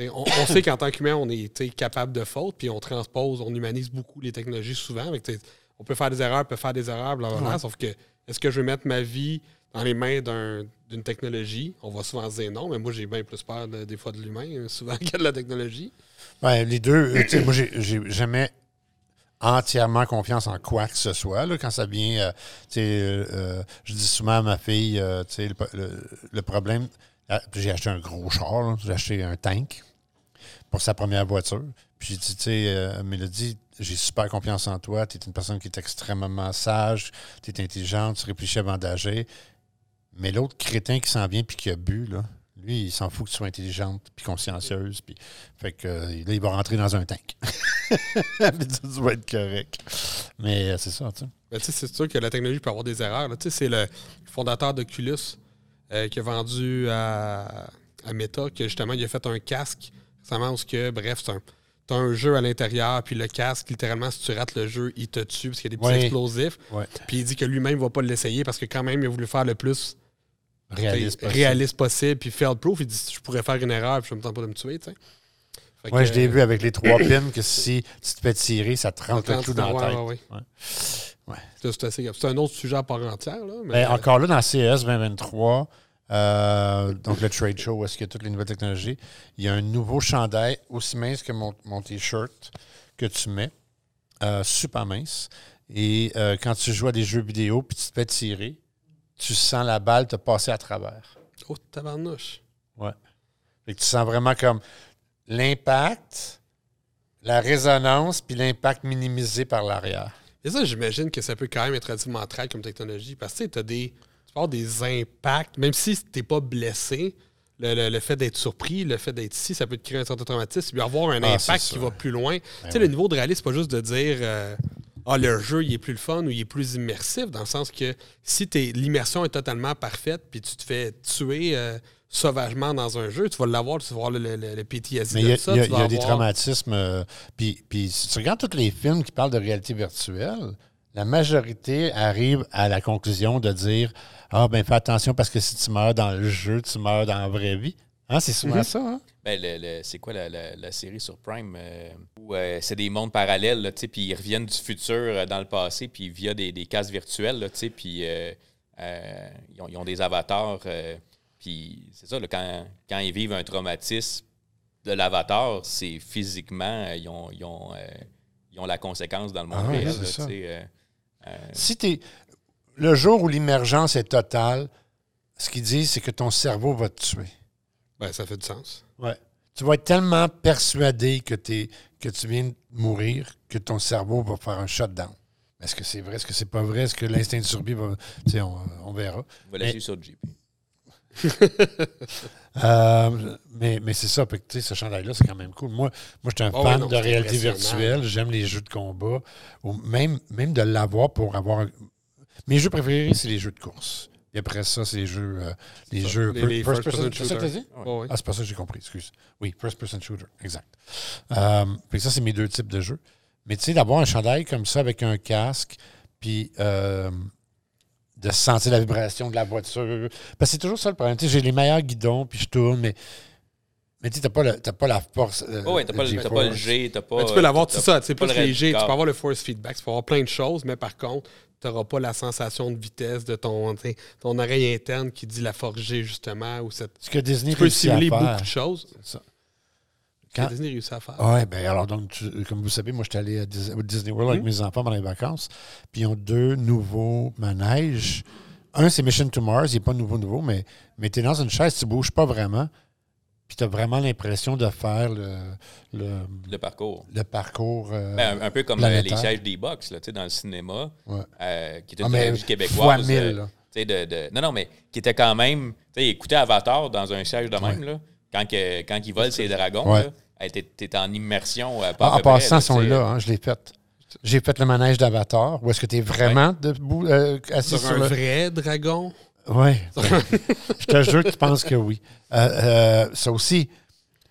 On, on sait qu'en tant qu'humain, on est capable de faute, puis on transpose, on humanise beaucoup les technologies souvent. Avec, on peut faire des erreurs, on peut faire des erreurs, blablabla, sauf que est-ce que je veux mettre ma vie dans les mains d'un- d'une technologie? On va souvent dire non, mais moi j'ai bien plus peur de- des fois de l'humain, euh, souvent que de la technologie. Ouais, les deux, euh, moi, j'ai jamais entièrement confiance en quoi que ce soit. Là, quand ça vient, euh, euh, je dis souvent à ma fille, le, le- le problème, euh, j'ai acheté un gros char, j'ai acheté un tank pour sa première voiture. Puis j'ai dit, tu sais, Mélodie, j'ai super confiance en toi, tu es une personne qui est extrêmement sage, tu es intelligente, tu réfléchis avant d'agir. Mais l'autre crétin qui s'en vient puis qui a bu, là, lui, il s'en fout que tu sois intelligente puis consciencieuse. Puis, fait que euh, là, il va rentrer dans un tank. tu tu vas être correct. Mais euh, c'est ça, tu sais. Ben, tu sais, c'est sûr que la technologie peut avoir des erreurs. Tu sais, C'est le fondateur d'Oculus euh, qui a vendu à, à Meta, que justement, il a fait un casque récemment où que, bref, c'est un, t'as un jeu à l'intérieur, puis le casque, littéralement, si tu rates le jeu, il te tue parce qu'il y a des petits explosifs. Puis il dit que lui-même ne va pas l'essayer parce que quand même, il a voulu faire le plus Réaliste. t'sais, possible. réaliste possible, puis fail proof. Il dit je pourrais faire une erreur, puis je me tente pas de me tuer. tu sais. Fait Moi, que, je l'ai euh, vu avec les trois pins que si tu te fais tirer, ça te rentre le clou dans la tête. ouais, ouais, Ouais. Ouais. C'est un autre sujet à part entière. Là, mais, Ben, encore là, dans CES 2023, euh, donc le trade show où est-ce qu'il y a toutes les nouvelles technologies, il y a un nouveau chandail aussi mince que mon, mon T-shirt que tu mets, euh, super mince. Et euh, quand tu joues à des jeux vidéo puis tu te fais tirer, tu sens la balle te passer à travers. Oh, tabarnouche. Ouais. Fait que tu sens vraiment comme l'impact La résonance puis l'impact minimisé par l'arrière. Et ça, j'imagine que ça peut quand même être relativement track comme technologie. Parce que tu t'as des, tu peux avoir des impacts, même si t'es pas blessé, le, le- le fait d'être surpris, le fait d'être ici, ça peut te créer un certain traumatisme. Y avoir un Ah, impact qui va plus loin. tu sais, oui. le niveau de réalisme, c'est pas juste de dire euh, Ah, le jeu, il est plus le fun ou il est plus immersif, dans le sens que si l'immersion est totalement parfaite, puis tu te fais tuer euh, sauvagement dans un jeu, tu vas l'avoir, tu vas voir le, le, PTSD Mais il y a, ça. il y a- y a des traumatismes. euh, puis, puis si tu regardes tous les films qui parlent de réalité virtuelle, la majorité arrive à la conclusion de dire Ah, ben fais attention parce que si tu meurs dans le jeu, tu meurs dans la vraie vie. Hein, c'est souvent Mhm. ça, hein? Ben, le- le- c'est quoi la, la- la série sur Prime euh, où euh, c'est des mondes parallèles, là, tu sais, puis ils reviennent du futur euh, dans le passé, puis via des, des cases virtuelles, là, tu sais, puis euh, euh, ils, ont, ils ont des avatars. euh, puis c'est ça, là, quand, quand ils vivent un traumatisme de l'avatar, c'est physiquement, euh, ils ont, ils, ont, euh, ils ont la conséquence dans le monde Ah réel. là, euh, euh, Si t'es. Le jour où l'immergence est totale, ce qu'ils disent, c'est que ton cerveau va te tuer. Ben, ça fait du sens. Ouais. Tu vas être tellement persuadé que, t'es- que tu viens de mourir que ton cerveau va faire un shutdown. Est-ce que c'est vrai? Est-ce que c'est pas vrai? Est-ce que l'instinct de survie va. Tu sais, on, on verra. on va la sur JP. Euh, mais mais c'est ça. Fait que, tu sais, ce chandail-là, c'est quand même cool. Moi, moi je suis un Oh fan non, de réalité virtuelle. J'aime les jeux de combat. Ou même, même de l'avoir pour avoir. un- Mes jeux préférés, c'est les jeux de course. Et après ça, c'est les jeux. euh, les Ça, jeux. les- les first first-person person- C'est ça que t'as shooter. ouais. Ah, c'est pas ça que j'ai compris, excuse. Oui, first person shooter, exact. Euh, fait que ça, c'est mes deux types de jeux. Mais tu sais, d'avoir un chandail comme ça avec un casque, puis euh, de sentir la vibration de la voiture. Parce que c'est toujours ça le problème. Tu sais, j'ai les meilleurs guidons, puis je tourne, mais. Mais tu sais, t'as pas, le- pas la force. euh, Oh, ouais, t'as de pas, le- pas. G, t'as pas. Mais tu peux l'avoir, c'est ça, c'est pas plus le léger. Tu peux avoir le force feedback, tu peux avoir plein de choses, mais par contre, tu n'auras pas la sensation de vitesse de ton, ton oreille interne qui dit la force G, justement, ou cette... Ce que Disney Tu peux simuler beaucoup de choses. C'est ça. Que Quand- Disney réussit à faire. Oui, bien alors, donc, tu- comme vous savez, moi, j'étais allé à Disney World avec Mhm. mes enfants pendant les vacances. Puis, ils ont deux nouveaux manèges. Un, c'est Mission to Mars. Il n'est pas nouveau, nouveau, mais, mais tu es dans une chaise, tu ne bouges pas vraiment. Puis, tu as vraiment l'impression de faire le, le, Le parcours. le parcours. euh, Ben, un, un peu comme euh, les sièges des box là, tu sais, dans le cinéma, Ouais. euh, qui était Ah, une québécoise. mille, euh, là. tu sais, de, de- non, non, mais qui était quand même. Tu sais, écouter Avatar dans un siège de même, là, quand, que, quand il vole ses dragons, Ouais. là, t'es, t'es en immersion. euh, pas Ah, à en passant, ils sont là, hein, je l'ai fait. J'ai fait le manège d'Avatar, où est-ce que tu es vraiment debout, euh, assis Sur sur, un le... vrai dragon? Oui. je te jure que tu penses que oui. Euh, euh, ça aussi.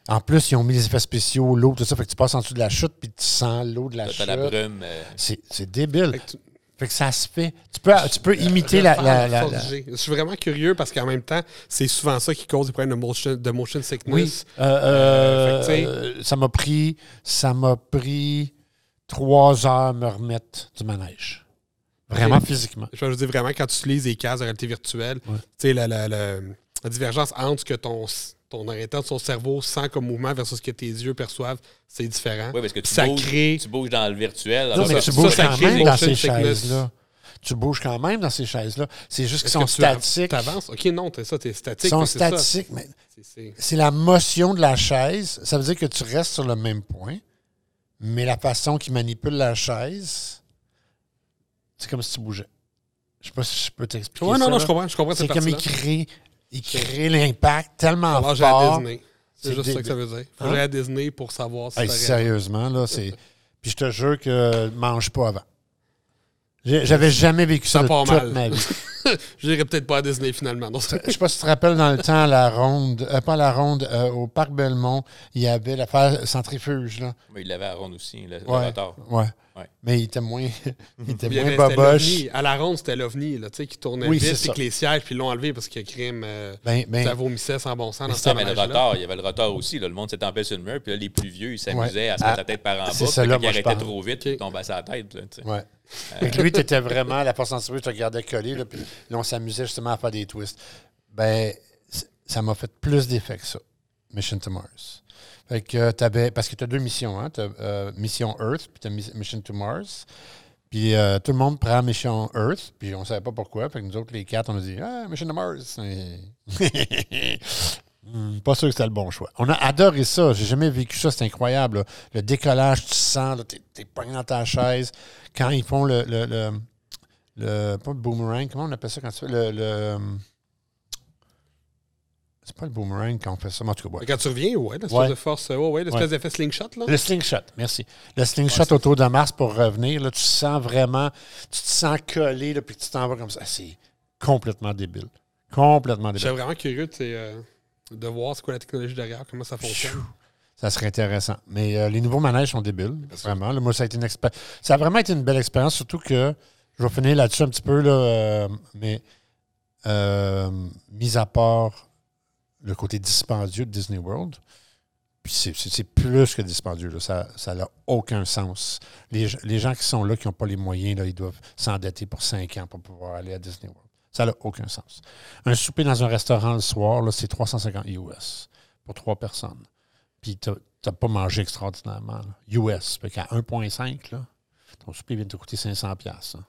En plus, ils ont mis les effets spéciaux, l'eau, tout ça. Fait que tu passes en dessous de la chute, puis tu sens l'eau de la chute. la brume. euh, C'est débile. Fait que tu- Fait que ça se fait. Tu peux, tu peux imiter la. la-. Je suis vraiment curieux parce qu'en même temps, c'est souvent ça qui cause des problèmes de motion, de motion Oui. sickness. Euh, euh, fait que, euh, ça m'a pris. Ça m'a pris trois heures à me remettre du manège. Vraiment physiquement. Je veux dire vraiment, quand tu utilises des cases de réalité virtuelle, Ouais. tu sais, la, la- la- la divergence entre ce que ton, ton oreille interne, ton cerveau sent comme mouvement versus ce que tes yeux perçoivent, c'est différent. Oui, parce que tu ça bouges, crée. tu bouges dans le virtuel. Non, alors mais ça- tu ça, bouges ça quand même dans ces chaises-là. Tu bouges quand même dans ces chaises-là. C'est juste qu'ils sont que tu av- statiques. t'avances? Ok, non, t'es ça, t'es statique. Ils sont statiques, mais c'est la motion de la chaise. Ça veut dire que tu restes sur le même point, mais la façon qu'ils manipulent la chaise, c'est comme si tu bougeais. Je sais pas si je peux t'expliquer Ouais, non, ça, non, là. je comprends, je comprends C'est comme il crée, il crée l'impact tellement Alors, j'ai à fort. Disney. C'est juste des- ça que ça veut dire. Faut Hein? que j'aille à Disney pour savoir si Hey, sérieusement, là, c'est... Puis je te jure que mange pas avant. J'avais jamais vécu ça, Ça part toute mal. ma vie. J'irai peut-être pas à Disney finalement. Non, Je sais pas si tu te rappelles dans le temps, à la ronde, euh, pas à la ronde, euh, au Parc Belmont, il y avait l'affaire centrifuge, là. Mais il l'avait à ronde aussi, le, Ouais. Ouais. Ouais. Mais il était moins, il était Il y moins avait- boboche. À la ronde, c'était l'OVNI, là, tu sais, qui tournait Oui, c'est vite, puis que les sièges, puis ils l'ont enlevé parce que crime, euh, Ben, ben, ça vomissait sans bon sens dans mais le rotor, il y avait le rotor aussi. Là. Le monde s'était empêché sur le mur. Puis là, les plus vieux, ils s'amusaient à se Ah, mettre la tête par en bas. ça, là, quand je arrêtaient parle. trop vite, Ok. ils tombaient sur la tête. Là, tu sais. ouais. Que lui, t'étais vraiment à la force centrifuge, tu te regardais coller, là, puis là, on s'amusait justement à faire des twists. Ben, ça m'a fait plus d'effet que ça, Mission to Mars. Fait que t'avais, parce que tu as deux missions, hein. Tu as Mission Earth, puis tu as Mission to Mars. Puis euh, tout le monde prend Mission Earth, puis on savait pas pourquoi. Fait nous autres, les quatre, on a dit Ah, Mission to Mars. Hmm, pas sûr que c'était le bon choix. On a adoré ça. J'ai jamais vécu ça. C'est incroyable. Le décollage, tu sens, t'es, t'es pogné dans ta chaise. Quand ils font le, le, le, Pas le boomerang. Comment on appelle ça quand tu fais le. le- c'est pas le boomerang quand on fait ça. mais En tout cas, ouais. Quand tu reviens, ouais, l'espèce Ouais. de force, ouais, ouais, l'espèce d'effet slingshot, là. Le slingshot, merci. Le slingshot autour de Mars pour revenir, là, tu sens vraiment, tu te sens collé, là, puis tu t'en vas comme ça. C'est complètement débile. Complètement Je suis débile. vraiment curieux sais, euh, de voir c'est quoi la technologie derrière, comment ça fonctionne. Ça serait intéressant. Mais euh, les nouveaux manèges sont débiles, vraiment. Là, moi, ça a été une Ça a vraiment été une belle expérience, surtout que je vais finir là-dessus un petit peu, là, euh, mais euh, mis à part le côté dispendieux de Disney World, puis c'est- plus que dispendieux. Ça n'a aucun sens. Les, les gens qui sont là, qui n'ont pas les moyens, là, ils doivent s'endetter pour cinq ans pour pouvoir aller à Disney World. Ça n'a aucun sens. Un souper dans un restaurant le soir, c'est 350 US pour trois personnes. Puis tu n'as pas mangé extraordinairement. US. Fait qu'à 1,5, là, ton souper vient de te coûter 500$. piastres, hein.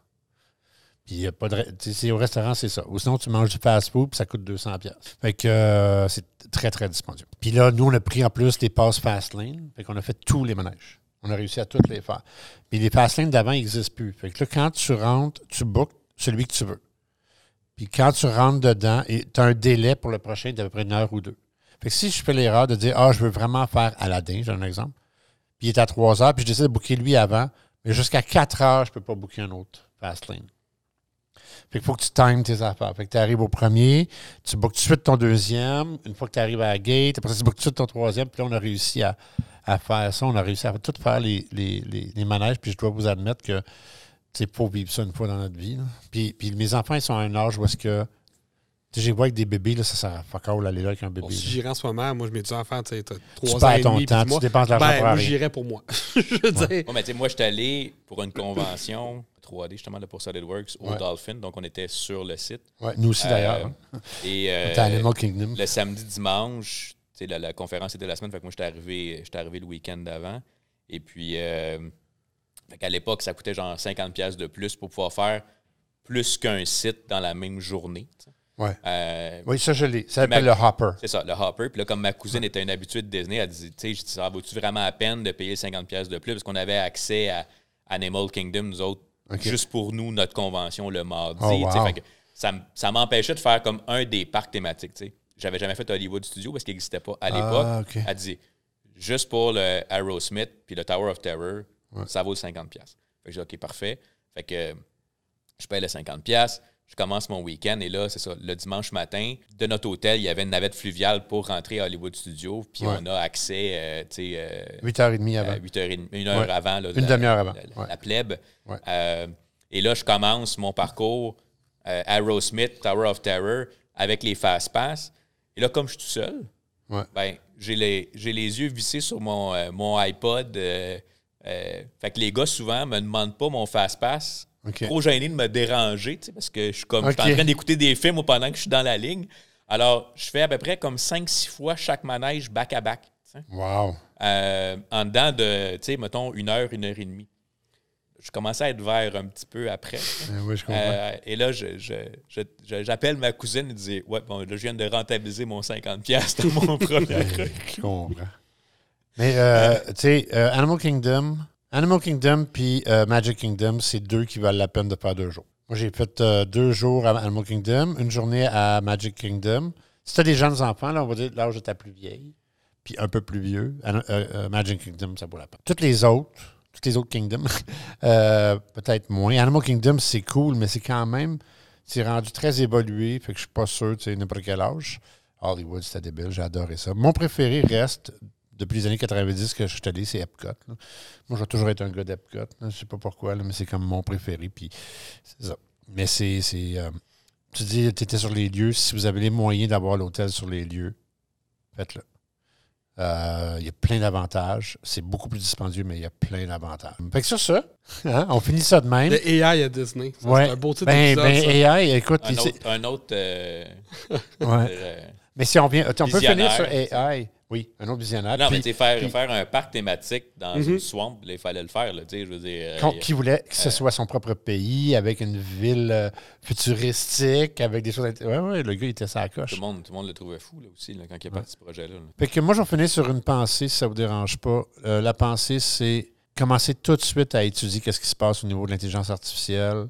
Puis y a pas de. au restaurant, c'est ça. Ou sinon, tu manges du fast-food, puis ça coûte 200$. piastres. Fait que euh, c'est très, très dispendieux. Puis là, nous, on a pris en plus les passes fast lane. Fait qu'on a fait tous les manèges. On a réussi à toutes les faire. Puis les fast lanes d'avant n'existent plus. Fait que là, quand tu rentres, tu bookes celui que tu veux. Puis quand tu rentres dedans, tu as un délai pour le prochain d'à peu près une heure ou deux. Fait que si je fais l'erreur de dire, ah, je veux vraiment faire Aladdin, j'ai un exemple, puis il est à 3 heures, puis je décide de booker lui avant, mais jusqu'à 4 heures, je ne peux pas booker un autre fast lane. Fait qu'il faut que tu times tes affaires. Fait que tu arrives au premier, tu bookes tout de suite ton deuxième, une fois que tu arrives à la gate, après ça, tu bookes tout de suite ton troisième, puis là, on a réussi à, à faire ça. On a réussi à tout faire les, les, les, les manèges, puis je dois vous admettre que il faut vivre ça une fois dans notre vie. là. Puis, puis mes enfants, ils sont à un âge où est-ce que. Tu sais, j'ai vois avec des bébés, là, ça sert à fuck all aller là avec un bébé. Bon, si j'irais en ce moment, moi, je m'étais en faire, tu sais, t'as Tu trois ans perds et ton demi, temps, tu dépenses de l'argent ben, pour moi, rien. j'irais pour moi. je veux dire. Ouais, mais tu sais, moi, j'étais allé pour une convention 3D, justement, là, pour SolidWorks, au Ouais. Dolphin. Donc, on était sur le site. Ouais, nous aussi, d'ailleurs. Euh, hein. Et euh, T'es à Animal Kingdom. le samedi, dimanche, la, la conférence était la semaine, fait que moi, j'étais arrivé, arrivé le week-end d'avant. Et puis, euh, qu'à l'époque, ça coûtait genre 50$ piastres de plus pour pouvoir faire plus qu'un site dans la même journée. Ouais. Euh, Oui, ça, je l'ai. Ça s'appelle le Hopper. c'est ça, le Hopper. Puis là, comme ma cousine était une habituée de Disney, elle dit, tu sais, ça vaut-tu vraiment la peine de payer 50$ piastres de plus? Parce qu'on avait accès à Animal Kingdom, nous autres, Juste pour nous, notre convention le mardi. Oh, tu sais. wow. Fait que ça, ça m'empêchait de faire comme un des parcs thématiques. tu sais. J'avais jamais fait Hollywood Studio parce qu'il n'existait pas à l'époque. Ah. Elle dit, juste pour le Aerosmith puis le Tower of Terror, ça vaut 50$. piastres. Fait que j'ai dit, OK, parfait. Fait que je paye le 50$. Je commence mon week-end et là, c'est ça, le dimanche matin, de notre hôtel, il y avait une navette fluviale pour rentrer à Hollywood Studio. Puis Ouais. on a accès, euh, tu sais, euh, 8h30 avant. à 8h30, une heure Ouais. avant. là, Une demi-heure avant, La, ouais. la plèbe. Euh, et là, je commence mon parcours euh, Aerosmith, Tower of Terror, avec les Fast Pass. Et là, comme je suis tout seul, ben, j'ai les, les yeux vissés sur mon, euh, mon iPod. euh, euh, fait que les gars, souvent, me demandent pas mon Fast Pass. OK. Trop gêné de me déranger, tu sais, parce que je suis comme je suis en train d'écouter des films ou pendant que je suis dans la ligne. Alors, je fais à peu près comme 5-6 fois chaque manège back-à-back. Wow. euh, en dedans de, tu sais, mettons, une heure, une heure et demie. Je commençais à être vert un petit peu après. Euh, oui, je comprends. Euh, et là, je, je- je- je- j'appelle ma cousine et dis Ouais, bon, là, je viens de rentabiliser mon 50$ de mon premier je comprends. Mais, euh, tu sais, euh, Animal Kingdom, Animal Kingdom puis euh, Magic Kingdom, c'est deux qui valent la peine de faire deux jours. Moi, j'ai fait euh, deux jours à Animal Kingdom, une journée à Magic Kingdom. Si t'as des jeunes enfants, là, on va dire l'âge de ta plus vieille, puis un peu plus vieux, euh, Magic Kingdom, ça vaut la peine. Toutes les autres, toutes les autres Kingdoms, peut-être moins. Animal Kingdom, c'est cool, mais c'est quand même, c'est rendu très évolué, fait que je suis pas sûr, tu sais, n'importe quel âge. Hollywood, c'était débile, j'ai adoré ça. Mon préféré reste, depuis les années 90 que je suis allé, c'est Epcot. là. Moi, j'ai toujours été un gars d'Epcot. Je sais pas pourquoi, là, mais c'est comme mon préféré. Puis c'est ça. Mais c'est. c'est, euh, tu dis, tu étais sur les lieux. Si vous avez les moyens d'avoir l'hôtel sur les lieux, faites-le. Euh, Il y a plein d'avantages. C'est beaucoup plus dispendieux, mais il y a plein d'avantages. Fait que sur ça, hein, on finit ça de même. Le AI à Disney. Ça, Ouais. C'est un beau titre Ben, ben. AI, écoute, Un autre, un autre, euh, ouais. Euh, Mais si on vient, on peut finir sur AI. Oui, un autre visionnaire. Non, Puis- mais faire, puis- faire un parc thématique dans Mhm. une swamp, là, il fallait le faire. Là, tu sais, je veux dire, euh, qui voulait que ce soit son propre pays, avec une ville euh, futuristique, avec des choses. Ouais, ouais, le gars, il était sa tout, coche. le monde, tout le monde le trouvait fou là, aussi là, quand il a parti ce projet-là. là. Fait que moi, je vais finir sur une pensée, si ça vous dérange pas. Euh, la pensée, c'est commencer tout de suite à étudier qu'est-ce qui se passe au niveau de l'intelligence artificielle.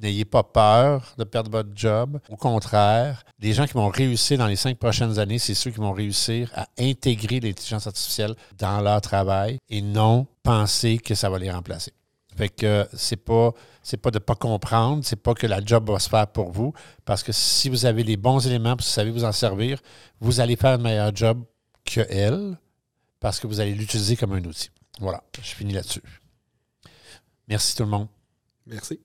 N'ayez pas peur de perdre votre job. Au contraire, les gens qui vont réussir dans les cinq prochaines années, c'est ceux qui vont réussir à intégrer l'intelligence artificielle dans leur travail et non penser que ça va les remplacer. Fait que c'est pas c'est pas de pas comprendre, c'est pas que la job va se faire pour vous, parce que si vous avez les bons éléments, vous savez vous en servir, vous allez faire un meilleur job que elle, parce que vous allez l'utiliser comme un outil. Voilà, je finis là-dessus. Merci tout le monde. Merci.